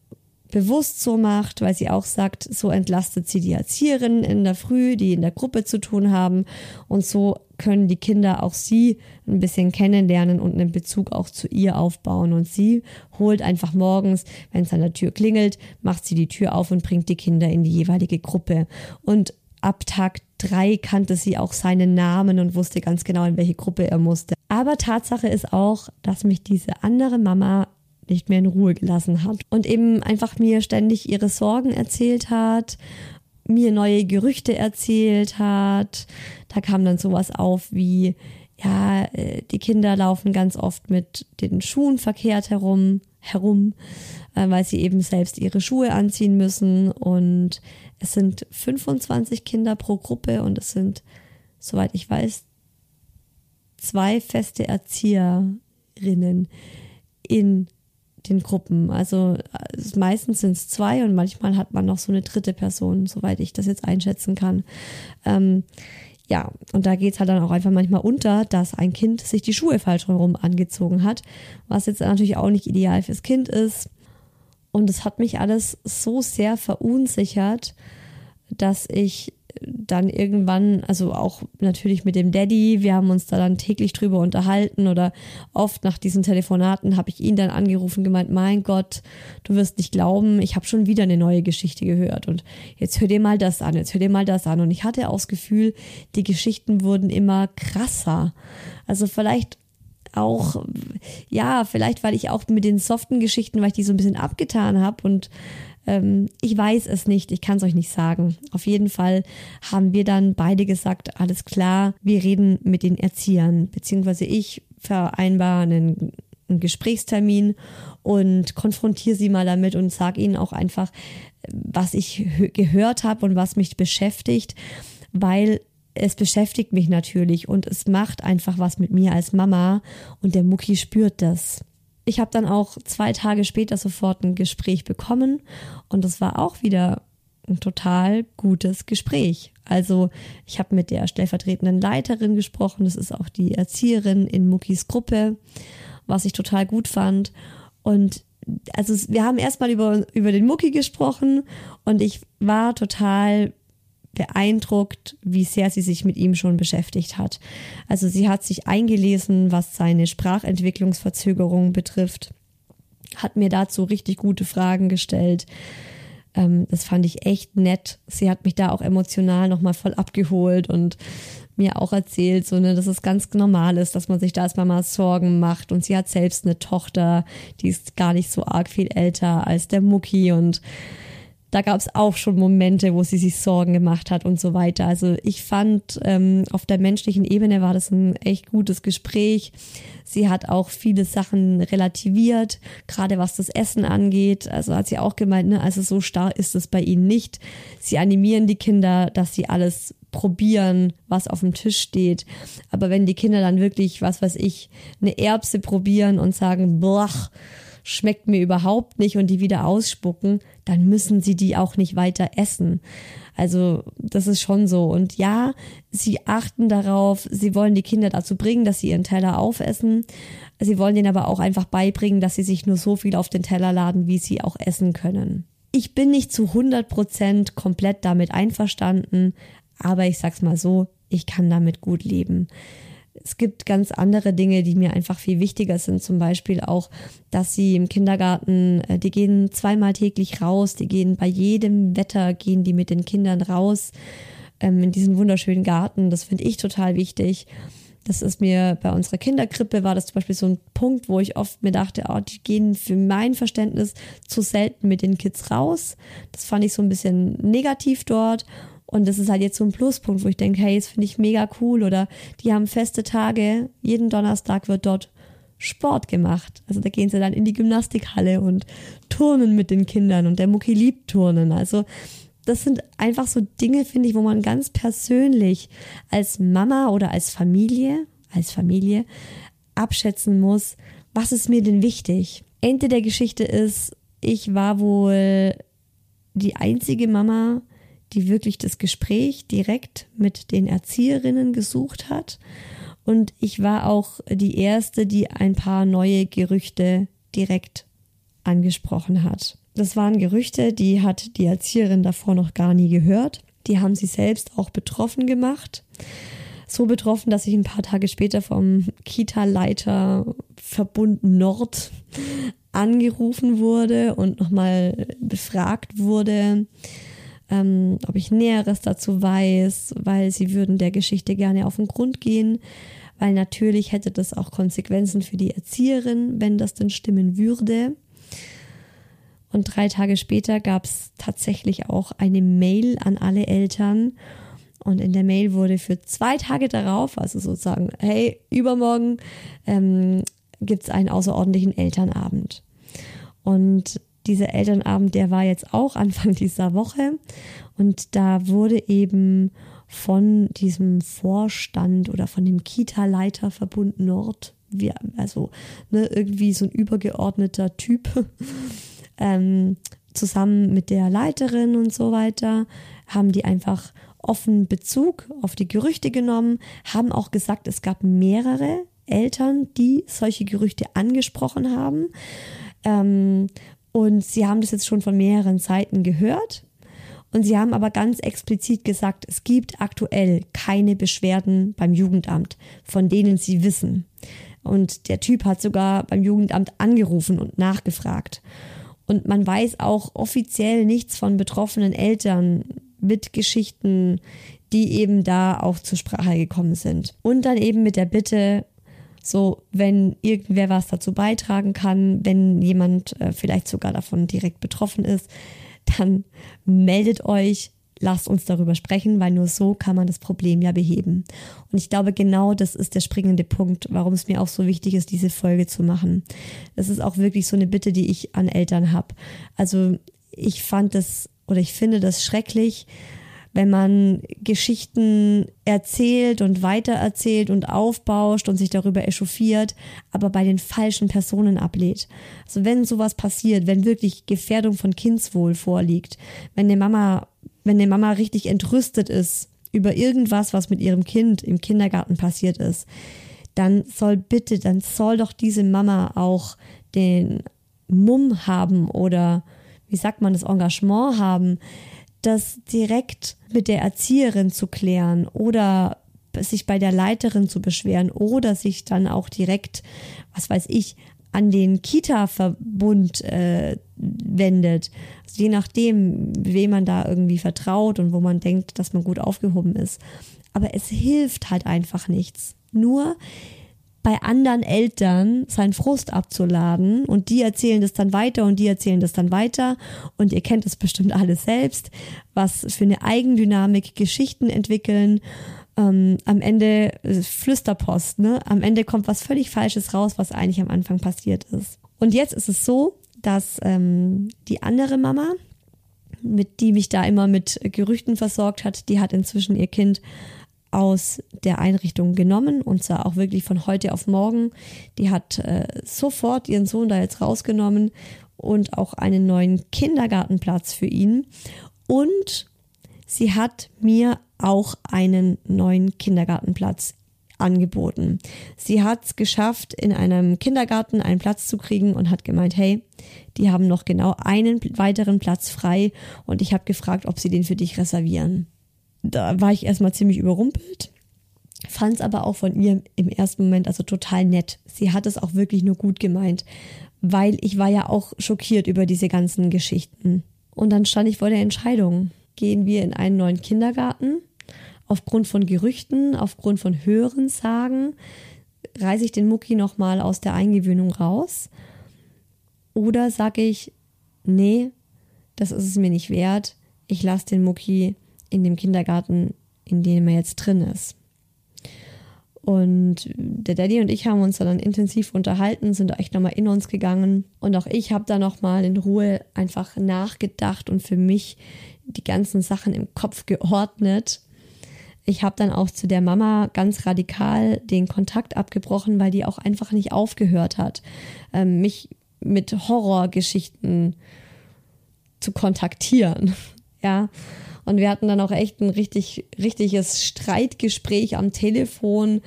bewusst so macht, weil sie auch sagt, so entlastet sie die Erzieherinnen in der Früh, die in der Gruppe zu tun haben. Und so können die Kinder auch sie ein bisschen kennenlernen und einen Bezug auch zu ihr aufbauen. Und sie holt einfach morgens, wenn es an der Tür klingelt, macht sie die Tür auf und bringt die Kinder in die jeweilige Gruppe. Und ab Tag drei kannte sie auch seinen Namen und wusste ganz genau, in welche Gruppe er musste. Aber Tatsache ist auch, dass mich diese andere Mama nicht mehr in Ruhe gelassen hat und eben einfach mir ständig ihre Sorgen erzählt hat, mir neue Gerüchte erzählt hat. Da kam dann sowas auf wie, ja, äh, die Kinder laufen ganz oft mit den Schuhen verkehrt herum, herum, äh, weil sie eben selbst ihre Schuhe anziehen müssen und es sind 25 Kinder pro Gruppe und es sind, soweit ich weiß, zwei feste Erzieherinnen in den Gruppen. Also meistens sind es zwei und manchmal hat man noch so eine dritte Person, soweit ich das jetzt einschätzen kann. Ähm, ja, und da geht es halt dann auch einfach manchmal unter, dass ein Kind sich die Schuhe falsch herum angezogen hat, was jetzt natürlich auch nicht ideal fürs Kind ist. Und es hat mich alles so sehr verunsichert, dass ich dann irgendwann, also auch natürlich mit dem Daddy, wir haben uns da dann täglich drüber unterhalten oder oft nach diesen Telefonaten habe ich ihn dann angerufen, gemeint, mein Gott, du wirst nicht glauben, ich habe schon wieder eine neue Geschichte gehört und jetzt hör dir mal das an, jetzt hör dir mal das an und ich hatte auch das Gefühl, die Geschichten wurden immer krasser. Also vielleicht auch, ja, vielleicht weil ich auch mit den soften Geschichten, weil ich die so ein bisschen abgetan habe und ähm, ich weiß es nicht, ich kann es euch nicht sagen. Auf jeden Fall haben wir dann beide gesagt, alles klar, wir reden mit den Erziehern, beziehungsweise ich vereinbare einen, einen Gesprächstermin und konfrontiere sie mal damit und sage ihnen auch einfach, was ich gehört habe und was mich beschäftigt, weil es beschäftigt mich natürlich und es macht einfach was mit mir als Mama und der Mucki spürt das. Ich habe dann auch zwei Tage später sofort ein Gespräch bekommen und es war auch wieder ein total gutes Gespräch. Also ich habe mit der stellvertretenden Leiterin gesprochen, das ist auch die Erzieherin in Muckis Gruppe, was ich total gut fand. Und also wir haben erstmal über, über den Mucki gesprochen und ich war total beeindruckt, wie sehr sie sich mit ihm schon beschäftigt hat. Also sie hat sich eingelesen, was seine Sprachentwicklungsverzögerung betrifft, hat mir dazu richtig gute Fragen gestellt. Ähm, das fand ich echt nett. Sie hat mich da auch emotional nochmal voll abgeholt und mir auch erzählt, so, ne, dass es ganz normal ist, dass man sich da als Mama Sorgen macht. Und sie hat selbst eine Tochter, die ist gar nicht so arg viel älter als der Mucki und da gab es auch schon Momente, wo sie sich Sorgen gemacht hat und so weiter. Also ich fand, ähm, auf der menschlichen Ebene war das ein echt gutes Gespräch. Sie hat auch viele Sachen relativiert, gerade was das Essen angeht. Also hat sie auch gemeint, ne, also so starr ist es bei ihnen nicht. Sie animieren die Kinder, dass sie alles probieren, was auf dem Tisch steht. Aber wenn die Kinder dann wirklich, was weiß ich, eine Erbse probieren und sagen, boah, schmeckt mir überhaupt nicht und die wieder ausspucken, dann müssen sie die auch nicht weiter essen. Also das ist schon so. Und ja, sie achten darauf, sie wollen die Kinder dazu bringen, dass sie ihren Teller aufessen. Sie wollen ihnen aber auch einfach beibringen, dass sie sich nur so viel auf den Teller laden, wie sie auch essen können. Ich bin nicht zu 100 Prozent komplett damit einverstanden, aber ich sag's mal so, ich kann damit gut leben es gibt ganz andere Dinge, die mir einfach viel wichtiger sind. Zum Beispiel auch, dass sie im Kindergarten, äh, die gehen zweimal täglich raus, die gehen bei jedem Wetter, gehen die mit den Kindern raus ähm, in diesen wunderschönen Garten. Das finde ich total wichtig. Das ist mir bei unserer Kinderkrippe war das zum Beispiel so ein Punkt, wo ich oft mir dachte, oh, die gehen für mein Verständnis zu selten mit den Kids raus. Das fand ich so ein bisschen negativ dort. Und das ist halt jetzt so ein Pluspunkt, wo ich denke, hey, das finde ich mega cool. Oder die haben feste Tage. Jeden Donnerstag wird dort Sport gemacht. Also da gehen sie dann in die Gymnastikhalle und turnen mit den Kindern. Und der Mucki liebt Turnen. Also das sind einfach so Dinge, finde ich, wo man ganz persönlich als Mama oder als Familie, als Familie abschätzen muss, was ist mir denn wichtig? Ende der Geschichte ist, ich war wohl die einzige Mama, die wirklich das Gespräch direkt mit den Erzieherinnen gesucht hat. Und ich war auch die Erste, die ein paar neue Gerüchte direkt angesprochen hat. das waren Gerüchte, die hat die Erzieherin davor noch gar nie gehört. Die haben sie selbst auch betroffen gemacht. So betroffen, dass ich ein paar Tage später vom Kita-Leiter Verbund Nord angerufen wurde und nochmal befragt wurde, ähm, ob ich Näheres dazu weiß, weil sie würden der Geschichte gerne auf den Grund gehen, weil natürlich hätte das auch Konsequenzen für die Erzieherin, wenn das denn stimmen würde. Und drei Tage später gab es tatsächlich auch eine Mail an alle Eltern. Und in der Mail wurde für zwei Tage darauf, also sozusagen, hey, übermorgen ähm, gibt es einen außerordentlichen Elternabend. Und dieser Elternabend, der war jetzt auch Anfang dieser Woche. Und da wurde eben von diesem Vorstand oder von dem Kita-Leiterverbund Nord, wie, also ne, irgendwie so ein übergeordneter Typ, ähm, zusammen mit der Leiterin und so weiter, haben die einfach offen Bezug auf die Gerüchte genommen, haben auch gesagt, es gab mehrere Eltern, die solche Gerüchte angesprochen haben. Ähm, und sie haben das jetzt schon von mehreren Seiten gehört. Und sie haben aber ganz explizit gesagt, es gibt aktuell keine Beschwerden beim Jugendamt, von denen sie wissen. Und der Typ hat sogar beim Jugendamt angerufen und nachgefragt. Und man weiß auch offiziell nichts von betroffenen Eltern mit Geschichten, die eben da auch zur Sprache gekommen sind. Und dann eben mit der Bitte, so, wenn irgendwer was dazu beitragen kann, wenn jemand äh, vielleicht sogar davon direkt betroffen ist, dann meldet euch, lasst uns darüber sprechen, weil nur so kann man das Problem ja beheben. Und ich glaube, genau das ist der springende Punkt, warum es mir auch so wichtig ist, diese Folge zu machen. Das ist auch wirklich so eine Bitte, die ich an Eltern habe. Also ich fand das oder ich finde das schrecklich, wenn man Geschichten erzählt und weitererzählt und aufbauscht und sich darüber echauffiert, aber bei den falschen Personen ablehnt. Also wenn sowas passiert, wenn wirklich Gefährdung von Kindswohl vorliegt, wenn eine Mama, wenn eine Mama richtig entrüstet ist über irgendwas, was mit ihrem Kind im Kindergarten passiert ist, dann soll bitte, dann soll doch diese Mama auch den Mumm haben oder wie sagt man das Engagement haben, das direkt mit der Erzieherin zu klären oder sich bei der Leiterin zu beschweren oder sich dann auch direkt, was weiß ich, an den Kita-Verbund äh, wendet. Also je nachdem, wem man da irgendwie vertraut und wo man denkt, dass man gut aufgehoben ist. Aber es hilft halt einfach nichts. Nur bei anderen Eltern seinen Frust abzuladen und die erzählen das dann weiter und die erzählen das dann weiter und ihr kennt es bestimmt alles selbst, was für eine Eigendynamik Geschichten entwickeln. Ähm, am Ende äh, Flüsterpost, ne? Am Ende kommt was völlig Falsches raus, was eigentlich am Anfang passiert ist. Und jetzt ist es so, dass ähm, die andere Mama, mit die mich da immer mit Gerüchten versorgt hat, die hat inzwischen ihr Kind aus der Einrichtung genommen und zwar auch wirklich von heute auf morgen. Die hat äh, sofort ihren Sohn da jetzt rausgenommen und auch einen neuen Kindergartenplatz für ihn. Und sie hat mir auch einen neuen Kindergartenplatz angeboten. Sie hat es geschafft, in einem Kindergarten einen Platz zu kriegen und hat gemeint, hey, die haben noch genau einen weiteren Platz frei und ich habe gefragt, ob sie den für dich reservieren da war ich erstmal ziemlich überrumpelt, fand es aber auch von ihr im ersten Moment also total nett. Sie hat es auch wirklich nur gut gemeint, weil ich war ja auch schockiert über diese ganzen Geschichten. Und dann stand ich vor der Entscheidung, gehen wir in einen neuen Kindergarten? Aufgrund von Gerüchten, aufgrund von Hörensagen, reiße ich den Mucki nochmal aus der Eingewöhnung raus? Oder sage ich, nee, das ist es mir nicht wert, ich lasse den Mucki in dem Kindergarten, in dem er jetzt drin ist. Und der Daddy und ich haben uns dann intensiv unterhalten, sind echt nochmal in uns gegangen. Und auch ich habe da nochmal in Ruhe einfach nachgedacht und für mich die ganzen Sachen im Kopf geordnet. Ich habe dann auch zu der Mama ganz radikal den Kontakt abgebrochen, weil die auch einfach nicht aufgehört hat, ähm, mich mit Horrorgeschichten zu kontaktieren. Ja, und wir hatten dann auch echt ein richtig, richtiges Streitgespräch am Telefon,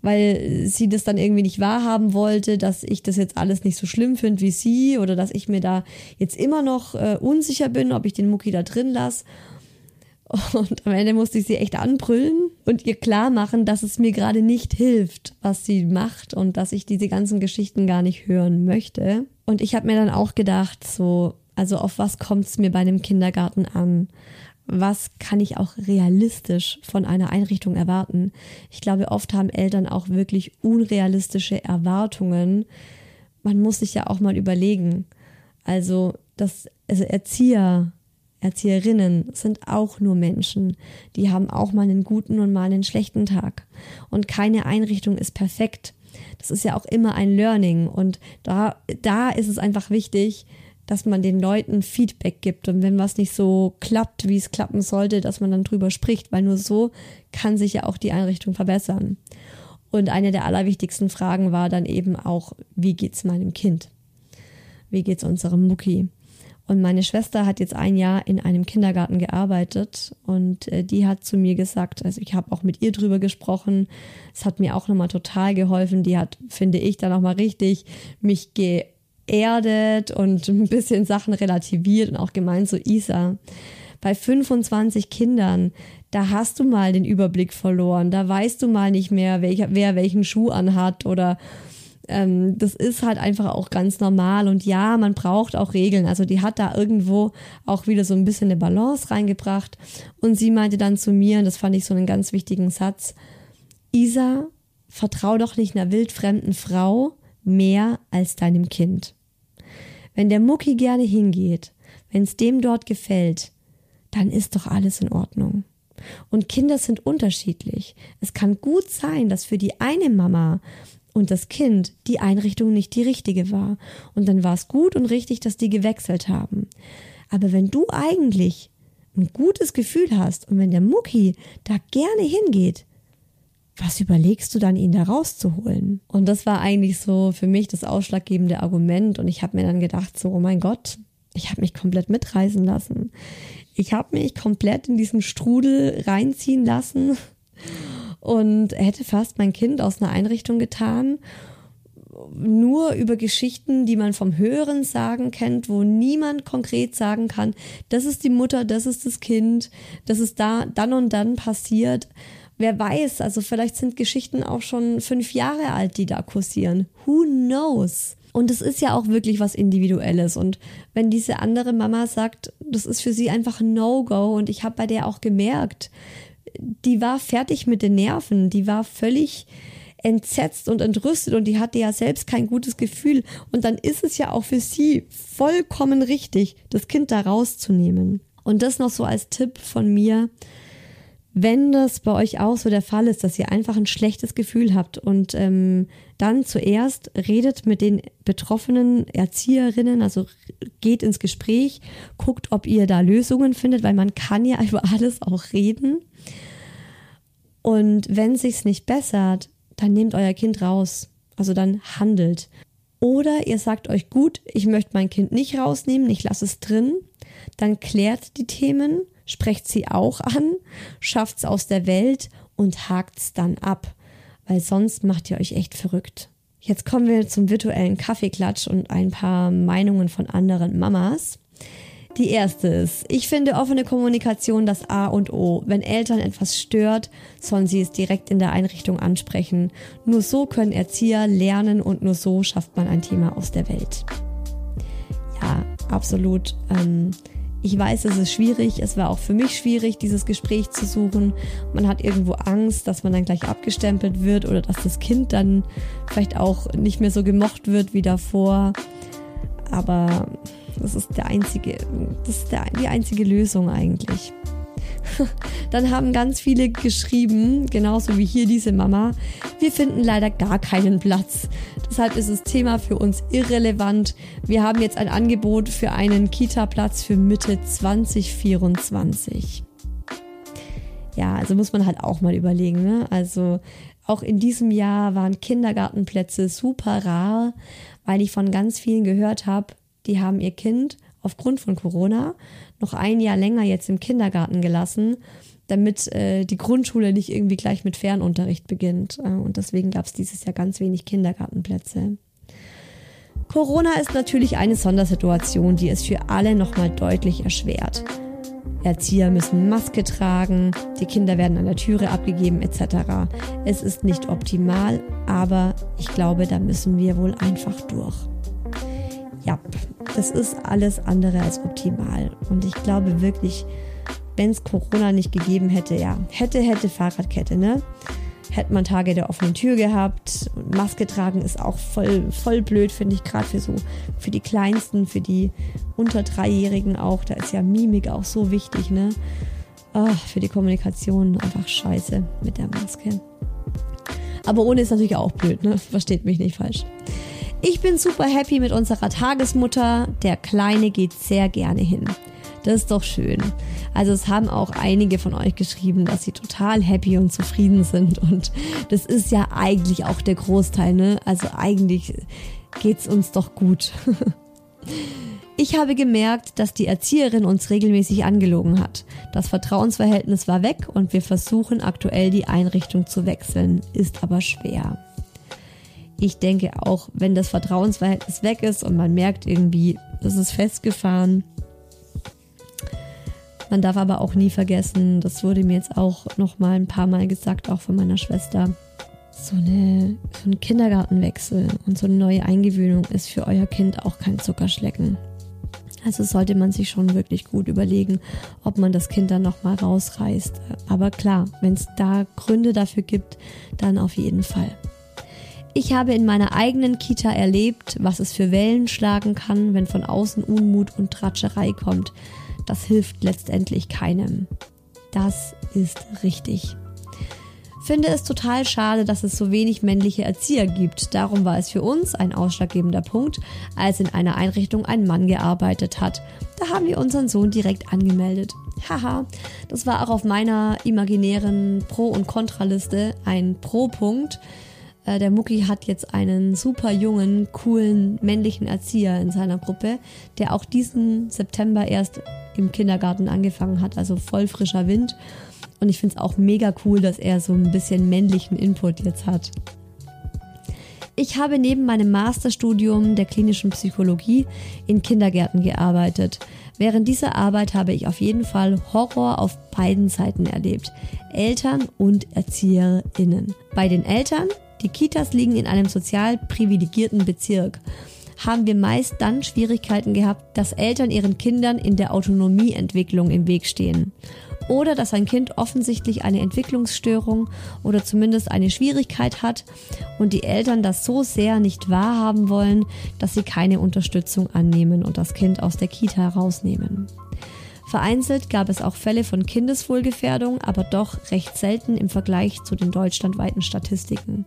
weil sie das dann irgendwie nicht wahrhaben wollte, dass ich das jetzt alles nicht so schlimm finde wie sie oder dass ich mir da jetzt immer noch äh, unsicher bin, ob ich den Mucki da drin lasse. Und am Ende musste ich sie echt anbrüllen und ihr klar machen, dass es mir gerade nicht hilft, was sie macht und dass ich diese ganzen Geschichten gar nicht hören möchte. Und ich habe mir dann auch gedacht, so, also auf was kommt es mir bei einem Kindergarten an? Was kann ich auch realistisch von einer Einrichtung erwarten? Ich glaube, oft haben Eltern auch wirklich unrealistische Erwartungen. Man muss sich ja auch mal überlegen. Also, das, also Erzieher, Erzieherinnen sind auch nur Menschen. Die haben auch mal einen guten und mal einen schlechten Tag. Und keine Einrichtung ist perfekt. Das ist ja auch immer ein Learning. Und da, da ist es einfach wichtig, dass man den Leuten Feedback gibt. Und wenn was nicht so klappt, wie es klappen sollte, dass man dann drüber spricht, weil nur so kann sich ja auch die Einrichtung verbessern. Und eine der allerwichtigsten Fragen war dann eben auch, wie geht's meinem Kind? Wie geht's unserem Mucki? Und meine Schwester hat jetzt ein Jahr in einem Kindergarten gearbeitet und äh, die hat zu mir gesagt, also ich habe auch mit ihr drüber gesprochen, es hat mir auch nochmal total geholfen, die hat, finde ich, dann auch mal richtig mich geerdet und ein bisschen Sachen relativiert und auch gemeint, so Isa, bei 25 Kindern, da hast du mal den Überblick verloren, da weißt du mal nicht mehr, welcher, wer welchen Schuh anhat oder ähm, das ist halt einfach auch ganz normal. Und ja, man braucht auch Regeln. Also die hat da irgendwo auch wieder so ein bisschen eine Balance reingebracht. Und sie meinte dann zu mir, und das fand ich so einen ganz wichtigen Satz, Isa, vertrau doch nicht einer wildfremden Frau mehr als deinem Kind. Wenn der Mucki gerne hingeht, wenn es dem dort gefällt, dann ist doch alles in Ordnung. Und Kinder sind unterschiedlich. Es kann gut sein, dass für die eine Mama und das Kind die Einrichtung nicht die richtige war. Und dann war es gut und richtig, dass die gewechselt haben. Aber wenn du eigentlich ein gutes Gefühl hast und wenn der Mucki da gerne hingeht, was überlegst du dann, ihn da rauszuholen? Und das war eigentlich so für mich das ausschlaggebende Argument. Und ich habe mir dann gedacht, so, oh mein Gott, ich habe mich komplett mitreißen lassen. Ich habe mich komplett in diesen Strudel reinziehen lassen und hätte fast mein Kind aus einer Einrichtung getan, nur über Geschichten, die man vom Hören sagen kennt, wo niemand konkret sagen kann, das ist die Mutter, das ist das Kind, das ist da dann und dann passiert. Wer weiß, also vielleicht sind Geschichten auch schon fünf Jahre alt, die da kursieren. Who knows? Und es ist ja auch wirklich was Individuelles. Und wenn diese andere Mama sagt, das ist für sie einfach ein No-Go, und ich habe bei der auch gemerkt, die war fertig mit den Nerven, die war völlig entsetzt und entrüstet und die hatte ja selbst kein gutes Gefühl. Und dann ist es ja auch für sie vollkommen richtig, das Kind da rauszunehmen. Und das noch so als Tipp von mir, wenn das bei euch auch so der Fall ist, dass ihr einfach ein schlechtes Gefühl habt und ähm, dann zuerst redet mit den betroffenen Erzieherinnen, also geht ins Gespräch, guckt, ob ihr da Lösungen findet, weil man kann ja über alles auch reden. Und wenn sich's nicht bessert, dann nehmt euer Kind raus. Also dann handelt. Oder ihr sagt euch gut, ich möchte mein Kind nicht rausnehmen, ich lasse es drin. Dann klärt die Themen, sprecht sie auch an, schafft's aus der Welt und hakt's dann ab. Weil sonst macht ihr euch echt verrückt. Jetzt kommen wir zum virtuellen Kaffeeklatsch und ein paar Meinungen von anderen Mamas. Die erste ist, ich finde offene Kommunikation das A und O. Wenn Eltern etwas stört, sollen sie es direkt in der Einrichtung ansprechen. Nur so können Erzieher lernen und nur so schafft man ein Thema aus der Welt. Ja, absolut. Ähm, ich weiß, es ist schwierig. Es war auch für mich schwierig, dieses Gespräch zu suchen. Man hat irgendwo Angst, dass man dann gleich abgestempelt wird oder dass das Kind dann vielleicht auch nicht mehr so gemocht wird wie davor. Aber das ist der einzige, das ist der, die einzige Lösung eigentlich. Dann haben ganz viele geschrieben, genauso wie hier diese Mama, wir finden leider gar keinen Platz. Deshalb ist das Thema für uns irrelevant. Wir haben jetzt ein Angebot für einen Kita-Platz für Mitte 2024. Ja, also muss man halt auch mal überlegen. Ne? Also auch in diesem Jahr waren Kindergartenplätze super rar, weil ich von ganz vielen gehört habe, die haben ihr Kind aufgrund von Corona noch ein Jahr länger jetzt im Kindergarten gelassen, damit äh, die Grundschule nicht irgendwie gleich mit Fernunterricht beginnt. Äh, und deswegen gab es dieses Jahr ganz wenig Kindergartenplätze. Corona ist natürlich eine Sondersituation, die es für alle nochmal deutlich erschwert. Erzieher müssen Maske tragen, die Kinder werden an der Türe abgegeben etc. Es ist nicht optimal, aber ich glaube, da müssen wir wohl einfach durch. Ja, das ist alles andere als optimal. Und ich glaube wirklich, wenn es Corona nicht gegeben hätte, ja, hätte, hätte Fahrradkette, ne? Hätte man Tage der offenen Tür gehabt. Und Maske tragen ist auch voll, voll blöd, finde ich, gerade für so, für die Kleinsten, für die unter Dreijährigen auch. Da ist ja Mimik auch so wichtig, ne? Ach, für die Kommunikation einfach scheiße mit der Maske. Aber ohne ist natürlich auch blöd, ne? Versteht mich nicht falsch. Ich bin super happy mit unserer Tagesmutter. Der Kleine geht sehr gerne hin. Das ist doch schön. Also es haben auch einige von euch geschrieben, dass sie total happy und zufrieden sind. Und das ist ja eigentlich auch der Großteil, ne? Also eigentlich geht's uns doch gut. Ich habe gemerkt, dass die Erzieherin uns regelmäßig angelogen hat. Das Vertrauensverhältnis war weg und wir versuchen aktuell die Einrichtung zu wechseln, ist aber schwer. Ich denke auch, wenn das Vertrauensverhältnis weg ist und man merkt irgendwie, das ist festgefahren, man darf aber auch nie vergessen, das wurde mir jetzt auch noch mal ein paar Mal gesagt, auch von meiner Schwester. So, eine, so ein Kindergartenwechsel und so eine neue Eingewöhnung ist für euer Kind auch kein Zuckerschlecken. Also sollte man sich schon wirklich gut überlegen, ob man das Kind dann nochmal rausreißt. Aber klar, wenn es da Gründe dafür gibt, dann auf jeden Fall. Ich habe in meiner eigenen Kita erlebt, was es für Wellen schlagen kann, wenn von außen Unmut und Tratscherei kommt das hilft letztendlich keinem. Das ist richtig. Finde es total schade, dass es so wenig männliche Erzieher gibt. Darum war es für uns ein ausschlaggebender Punkt, als in einer Einrichtung ein Mann gearbeitet hat. Da haben wir unseren Sohn direkt angemeldet. Haha, das war auch auf meiner imaginären Pro- und Kontraliste ein Pro-Punkt. Äh, der Mucki hat jetzt einen super jungen, coolen männlichen Erzieher in seiner Gruppe, der auch diesen September erst im Kindergarten angefangen hat, also voll frischer Wind. Und ich finde es auch mega cool, dass er so ein bisschen männlichen Input jetzt hat. Ich habe neben meinem Masterstudium der klinischen Psychologie in Kindergärten gearbeitet. Während dieser Arbeit habe ich auf jeden Fall Horror auf beiden Seiten erlebt. Eltern und ErzieherInnen. Bei den Eltern, die Kitas liegen in einem sozial privilegierten Bezirk haben wir meist dann Schwierigkeiten gehabt, dass Eltern ihren Kindern in der Autonomieentwicklung im Weg stehen. Oder dass ein Kind offensichtlich eine Entwicklungsstörung oder zumindest eine Schwierigkeit hat und die Eltern das so sehr nicht wahrhaben wollen, dass sie keine Unterstützung annehmen und das Kind aus der Kita herausnehmen. Vereinzelt gab es auch Fälle von Kindeswohlgefährdung, aber doch recht selten im Vergleich zu den deutschlandweiten Statistiken.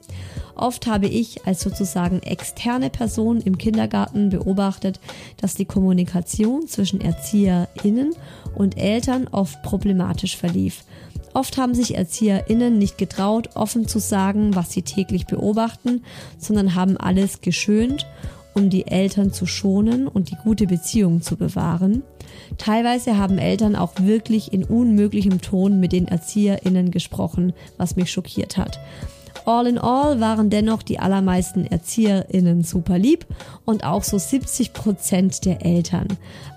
Oft habe ich als sozusagen externe Person im Kindergarten beobachtet, dass die Kommunikation zwischen ErzieherInnen und Eltern oft problematisch verlief. Oft haben sich ErzieherInnen nicht getraut, offen zu sagen, was sie täglich beobachten, sondern haben alles geschönt um die Eltern zu schonen und die gute Beziehung zu bewahren. Teilweise haben Eltern auch wirklich in unmöglichem Ton mit den ErzieherInnen gesprochen, was mich schockiert hat. All in all waren dennoch die allermeisten ErzieherInnen super lieb und auch so 70 Prozent der Eltern.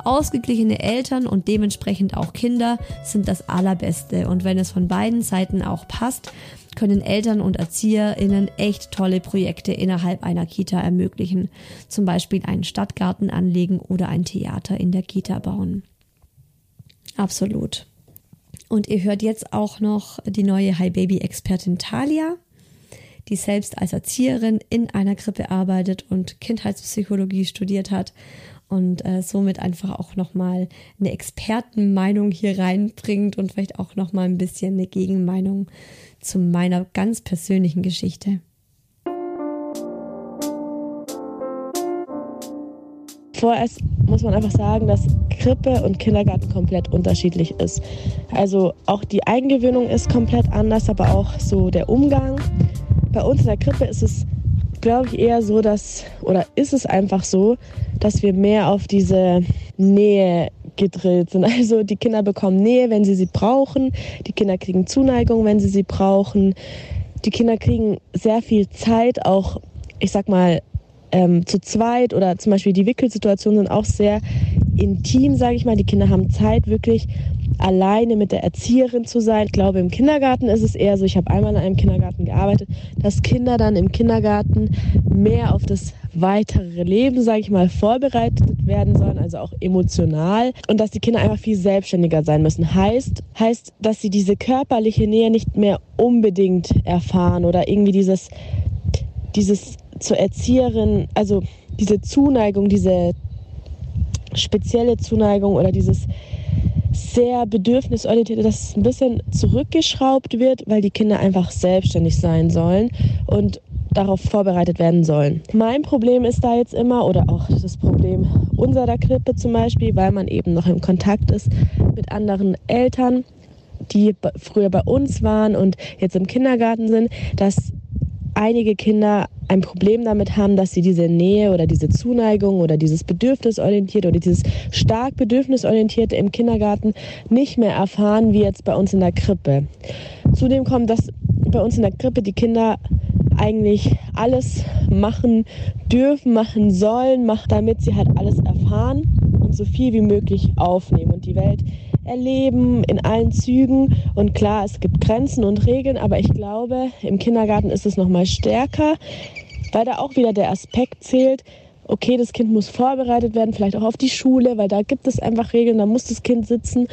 Ausgeglichene Eltern und dementsprechend auch Kinder sind das Allerbeste und wenn es von beiden Seiten auch passt, können Eltern und ErzieherInnen echt tolle Projekte innerhalb einer Kita ermöglichen. Zum Beispiel einen Stadtgarten anlegen oder ein Theater in der Kita bauen. Absolut. Und ihr hört jetzt auch noch die neue Hi Baby Expertin Talia, die selbst als Erzieherin in einer Krippe arbeitet und Kindheitspsychologie studiert hat und äh, somit einfach auch nochmal eine Expertenmeinung hier reinbringt und vielleicht auch nochmal ein bisschen eine Gegenmeinung zu meiner ganz persönlichen Geschichte. Vorerst muss man einfach sagen, dass Krippe und Kindergarten komplett unterschiedlich ist. Also auch die Eingewöhnung ist komplett anders, aber auch so der Umgang. Bei uns in der Krippe ist es, glaube ich, eher so, dass, oder ist es einfach so, dass wir mehr auf diese Nähe gedrillt sind. Also die Kinder bekommen Nähe, wenn sie sie brauchen. Die Kinder kriegen Zuneigung, wenn sie sie brauchen. Die Kinder kriegen sehr viel Zeit, auch, ich sag mal, ähm, zu zweit oder zum Beispiel die Wickelsituationen sind auch sehr intim, sage ich mal. Die Kinder haben Zeit, wirklich alleine mit der Erzieherin zu sein. Ich glaube, im Kindergarten ist es eher so, ich habe einmal in einem Kindergarten gearbeitet, dass Kinder dann im Kindergarten mehr auf das weitere Leben, sage ich mal, vorbereitet werden sollen, also auch emotional und dass die Kinder einfach viel selbstständiger sein müssen. Heißt, heißt, dass sie diese körperliche Nähe nicht mehr unbedingt erfahren oder irgendwie dieses, dieses zur Erzieherin, also diese Zuneigung, diese spezielle Zuneigung oder dieses sehr bedürfnisorientierte, dass es ein bisschen zurückgeschraubt wird, weil die Kinder einfach selbstständig sein sollen und darauf vorbereitet werden sollen. Mein Problem ist da jetzt immer, oder auch das Problem unserer Krippe zum Beispiel, weil man eben noch im Kontakt ist mit anderen Eltern, die früher bei uns waren und jetzt im Kindergarten sind, dass einige Kinder ein Problem damit haben, dass sie diese Nähe oder diese Zuneigung oder dieses Bedürfnisorientierte oder dieses stark Bedürfnisorientierte im Kindergarten nicht mehr erfahren wie jetzt bei uns in der Krippe. Zudem kommt, dass bei uns in der Krippe die Kinder eigentlich alles machen dürfen, machen sollen, damit sie halt alles erfahren und so viel wie möglich aufnehmen und die Welt erleben in allen Zügen. Und klar, es gibt Grenzen und Regeln, aber ich glaube, im Kindergarten ist es noch mal stärker, weil da auch wieder der Aspekt zählt. Okay, das Kind muss vorbereitet werden, vielleicht auch auf die Schule, weil da gibt es einfach Regeln, da muss das Kind sitzen.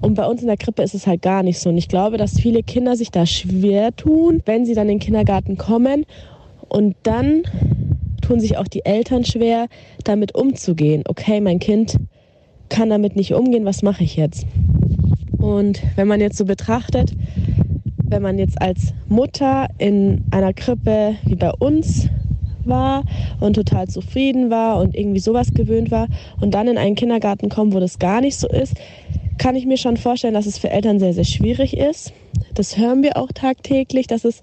Und bei uns in der Krippe ist es halt gar nicht so. Und ich glaube, dass viele Kinder sich da schwer tun, wenn sie dann in den Kindergarten kommen. Und dann tun sich auch die Eltern schwer, damit umzugehen. Okay, mein Kind kann damit nicht umgehen, was mache ich jetzt? Und wenn man jetzt so betrachtet, wenn man jetzt als Mutter in einer Krippe wie bei uns war und total zufrieden war und irgendwie sowas gewöhnt war und dann in einen Kindergarten kommt, wo das gar nicht so ist, kann ich mir schon vorstellen, dass es für Eltern sehr, sehr schwierig ist. Das hören wir auch tagtäglich, dass es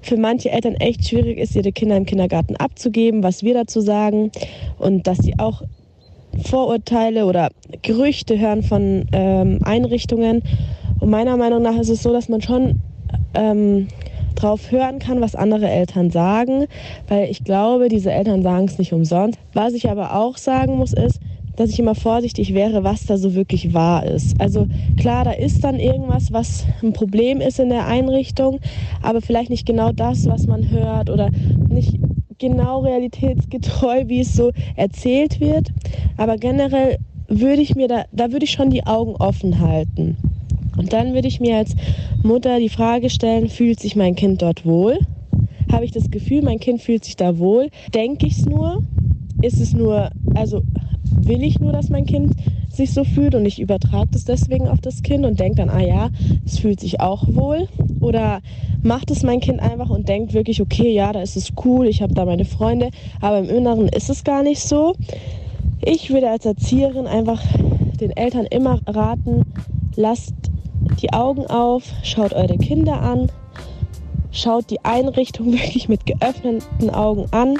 für manche Eltern echt schwierig ist, ihre Kinder im Kindergarten abzugeben, was wir dazu sagen und dass sie auch Vorurteile oder Gerüchte hören von ähm, Einrichtungen. Und meiner Meinung nach ist es so, dass man schon ähm, drauf hören kann, was andere Eltern sagen, weil ich glaube, diese Eltern sagen es nicht umsonst. Was ich aber auch sagen muss, ist, dass ich immer vorsichtig wäre, was da so wirklich wahr ist. Also klar, da ist dann irgendwas, was ein Problem ist in der Einrichtung, aber vielleicht nicht genau das, was man hört oder nicht genau realitätsgetreu, wie es so erzählt wird. Aber generell würde ich mir da, da würde ich schon die Augen offen halten. Und dann würde ich mir als Mutter die Frage stellen, fühlt sich mein Kind dort wohl? Habe ich das Gefühl, mein Kind fühlt sich da wohl? Denke ich es nur? Ist es nur, also will ich nur, dass mein Kind sich so fühlt und ich übertrage das deswegen auf das Kind und denke dann, ah ja, es fühlt sich auch wohl. Oder macht es mein Kind einfach und denkt wirklich, okay, ja, da ist es cool, ich habe da meine Freunde, aber im Inneren ist es gar nicht so. Ich würde als Erzieherin einfach den Eltern immer raten, lasst die Augen auf, schaut eure Kinder an, schaut die Einrichtung wirklich mit geöffneten Augen an,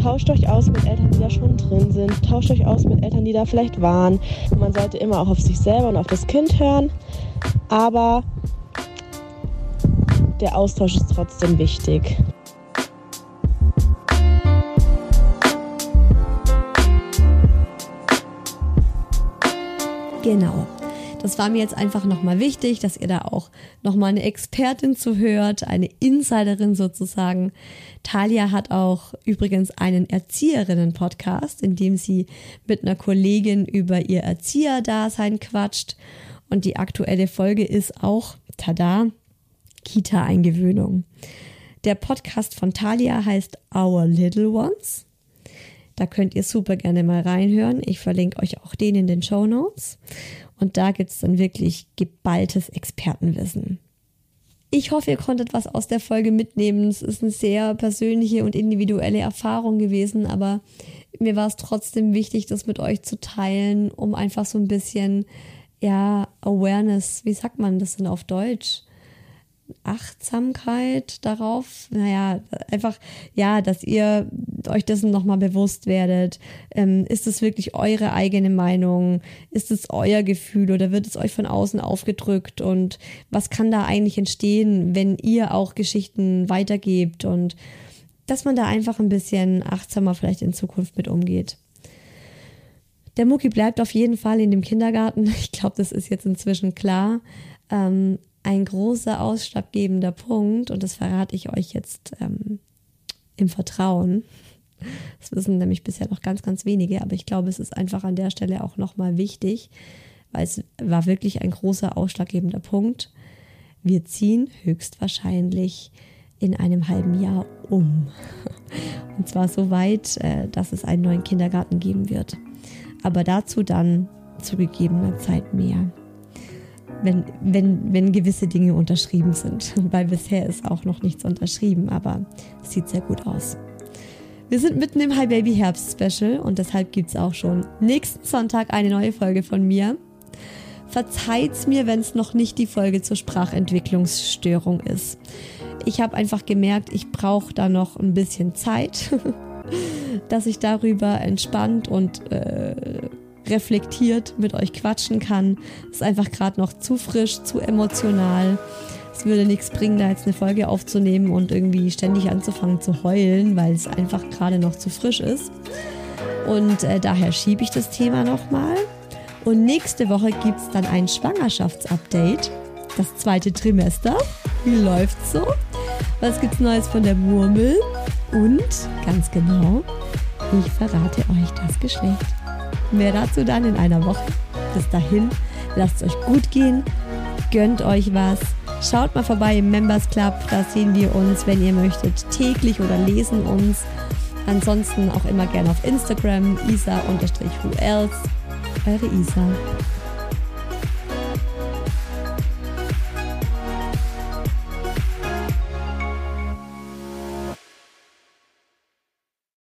tauscht euch aus mit Eltern, die da schon drin sind, tauscht euch aus mit Eltern, die da vielleicht waren. Man sollte immer auch auf sich selber und auf das Kind hören, aber der Austausch ist trotzdem wichtig. Genau. Das war mir jetzt einfach nochmal wichtig, dass ihr da auch nochmal eine Expertin zuhört, eine Insiderin sozusagen. Talia hat auch übrigens einen Erzieherinnen-Podcast, in dem sie mit einer Kollegin über ihr Erzieherdasein quatscht. Und die aktuelle Folge ist auch, tada, Kita-Eingewöhnung. Der Podcast von Talia heißt Our Little Ones. Da könnt ihr super gerne mal reinhören. Ich verlinke euch auch den in den Show Notes. Und da gibt es dann wirklich geballtes Expertenwissen. Ich hoffe, ihr konntet was aus der Folge mitnehmen. Es ist eine sehr persönliche und individuelle Erfahrung gewesen, aber mir war es trotzdem wichtig, das mit euch zu teilen, um einfach so ein bisschen, ja, Awareness, wie sagt man das denn auf Deutsch? Achtsamkeit darauf. Naja, einfach, ja, dass ihr euch dessen nochmal bewusst werdet. Ähm, ist es wirklich eure eigene Meinung? Ist es euer Gefühl oder wird es euch von außen aufgedrückt? Und was kann da eigentlich entstehen, wenn ihr auch Geschichten weitergebt? Und dass man da einfach ein bisschen achtsamer vielleicht in Zukunft mit umgeht. Der Mucki bleibt auf jeden Fall in dem Kindergarten. Ich glaube, das ist jetzt inzwischen klar. Ähm, ein großer ausschlaggebender Punkt, und das verrate ich euch jetzt ähm, im Vertrauen. Das wissen nämlich bisher noch ganz, ganz wenige, aber ich glaube, es ist einfach an der Stelle auch nochmal wichtig, weil es war wirklich ein großer ausschlaggebender Punkt. Wir ziehen höchstwahrscheinlich in einem halben Jahr um. Und zwar so weit, äh, dass es einen neuen Kindergarten geben wird aber dazu dann zu gegebener Zeit mehr. Wenn, wenn, wenn gewisse Dinge unterschrieben sind, weil bisher ist auch noch nichts unterschrieben, aber es sieht sehr gut aus. Wir sind mitten im Hi Baby Herbst Special und deshalb gibt es auch schon nächsten Sonntag eine neue Folge von mir. Verzeiht's mir, wenn es noch nicht die Folge zur Sprachentwicklungsstörung ist. Ich habe einfach gemerkt, ich brauche da noch ein bisschen Zeit. dass ich darüber entspannt und äh, reflektiert mit euch quatschen kann. Ist einfach gerade noch zu frisch, zu emotional. Es würde nichts bringen, da jetzt eine Folge aufzunehmen und irgendwie ständig anzufangen zu heulen, weil es einfach gerade noch zu frisch ist. Und äh, daher schiebe ich das Thema nochmal. Und nächste Woche gibt es dann ein Schwangerschaftsupdate. Das zweite Trimester. Wie läuft's so? Was gibt's Neues von der Murmel? Und ganz genau, ich verrate euch das Geschlecht. Mehr dazu dann in einer Woche. Bis dahin, lasst es euch gut gehen, gönnt euch was. Schaut mal vorbei im Members Club, da sehen wir uns, wenn ihr möchtet, täglich oder lesen uns. Ansonsten auch immer gerne auf Instagram, isa-who else. Eure Isa.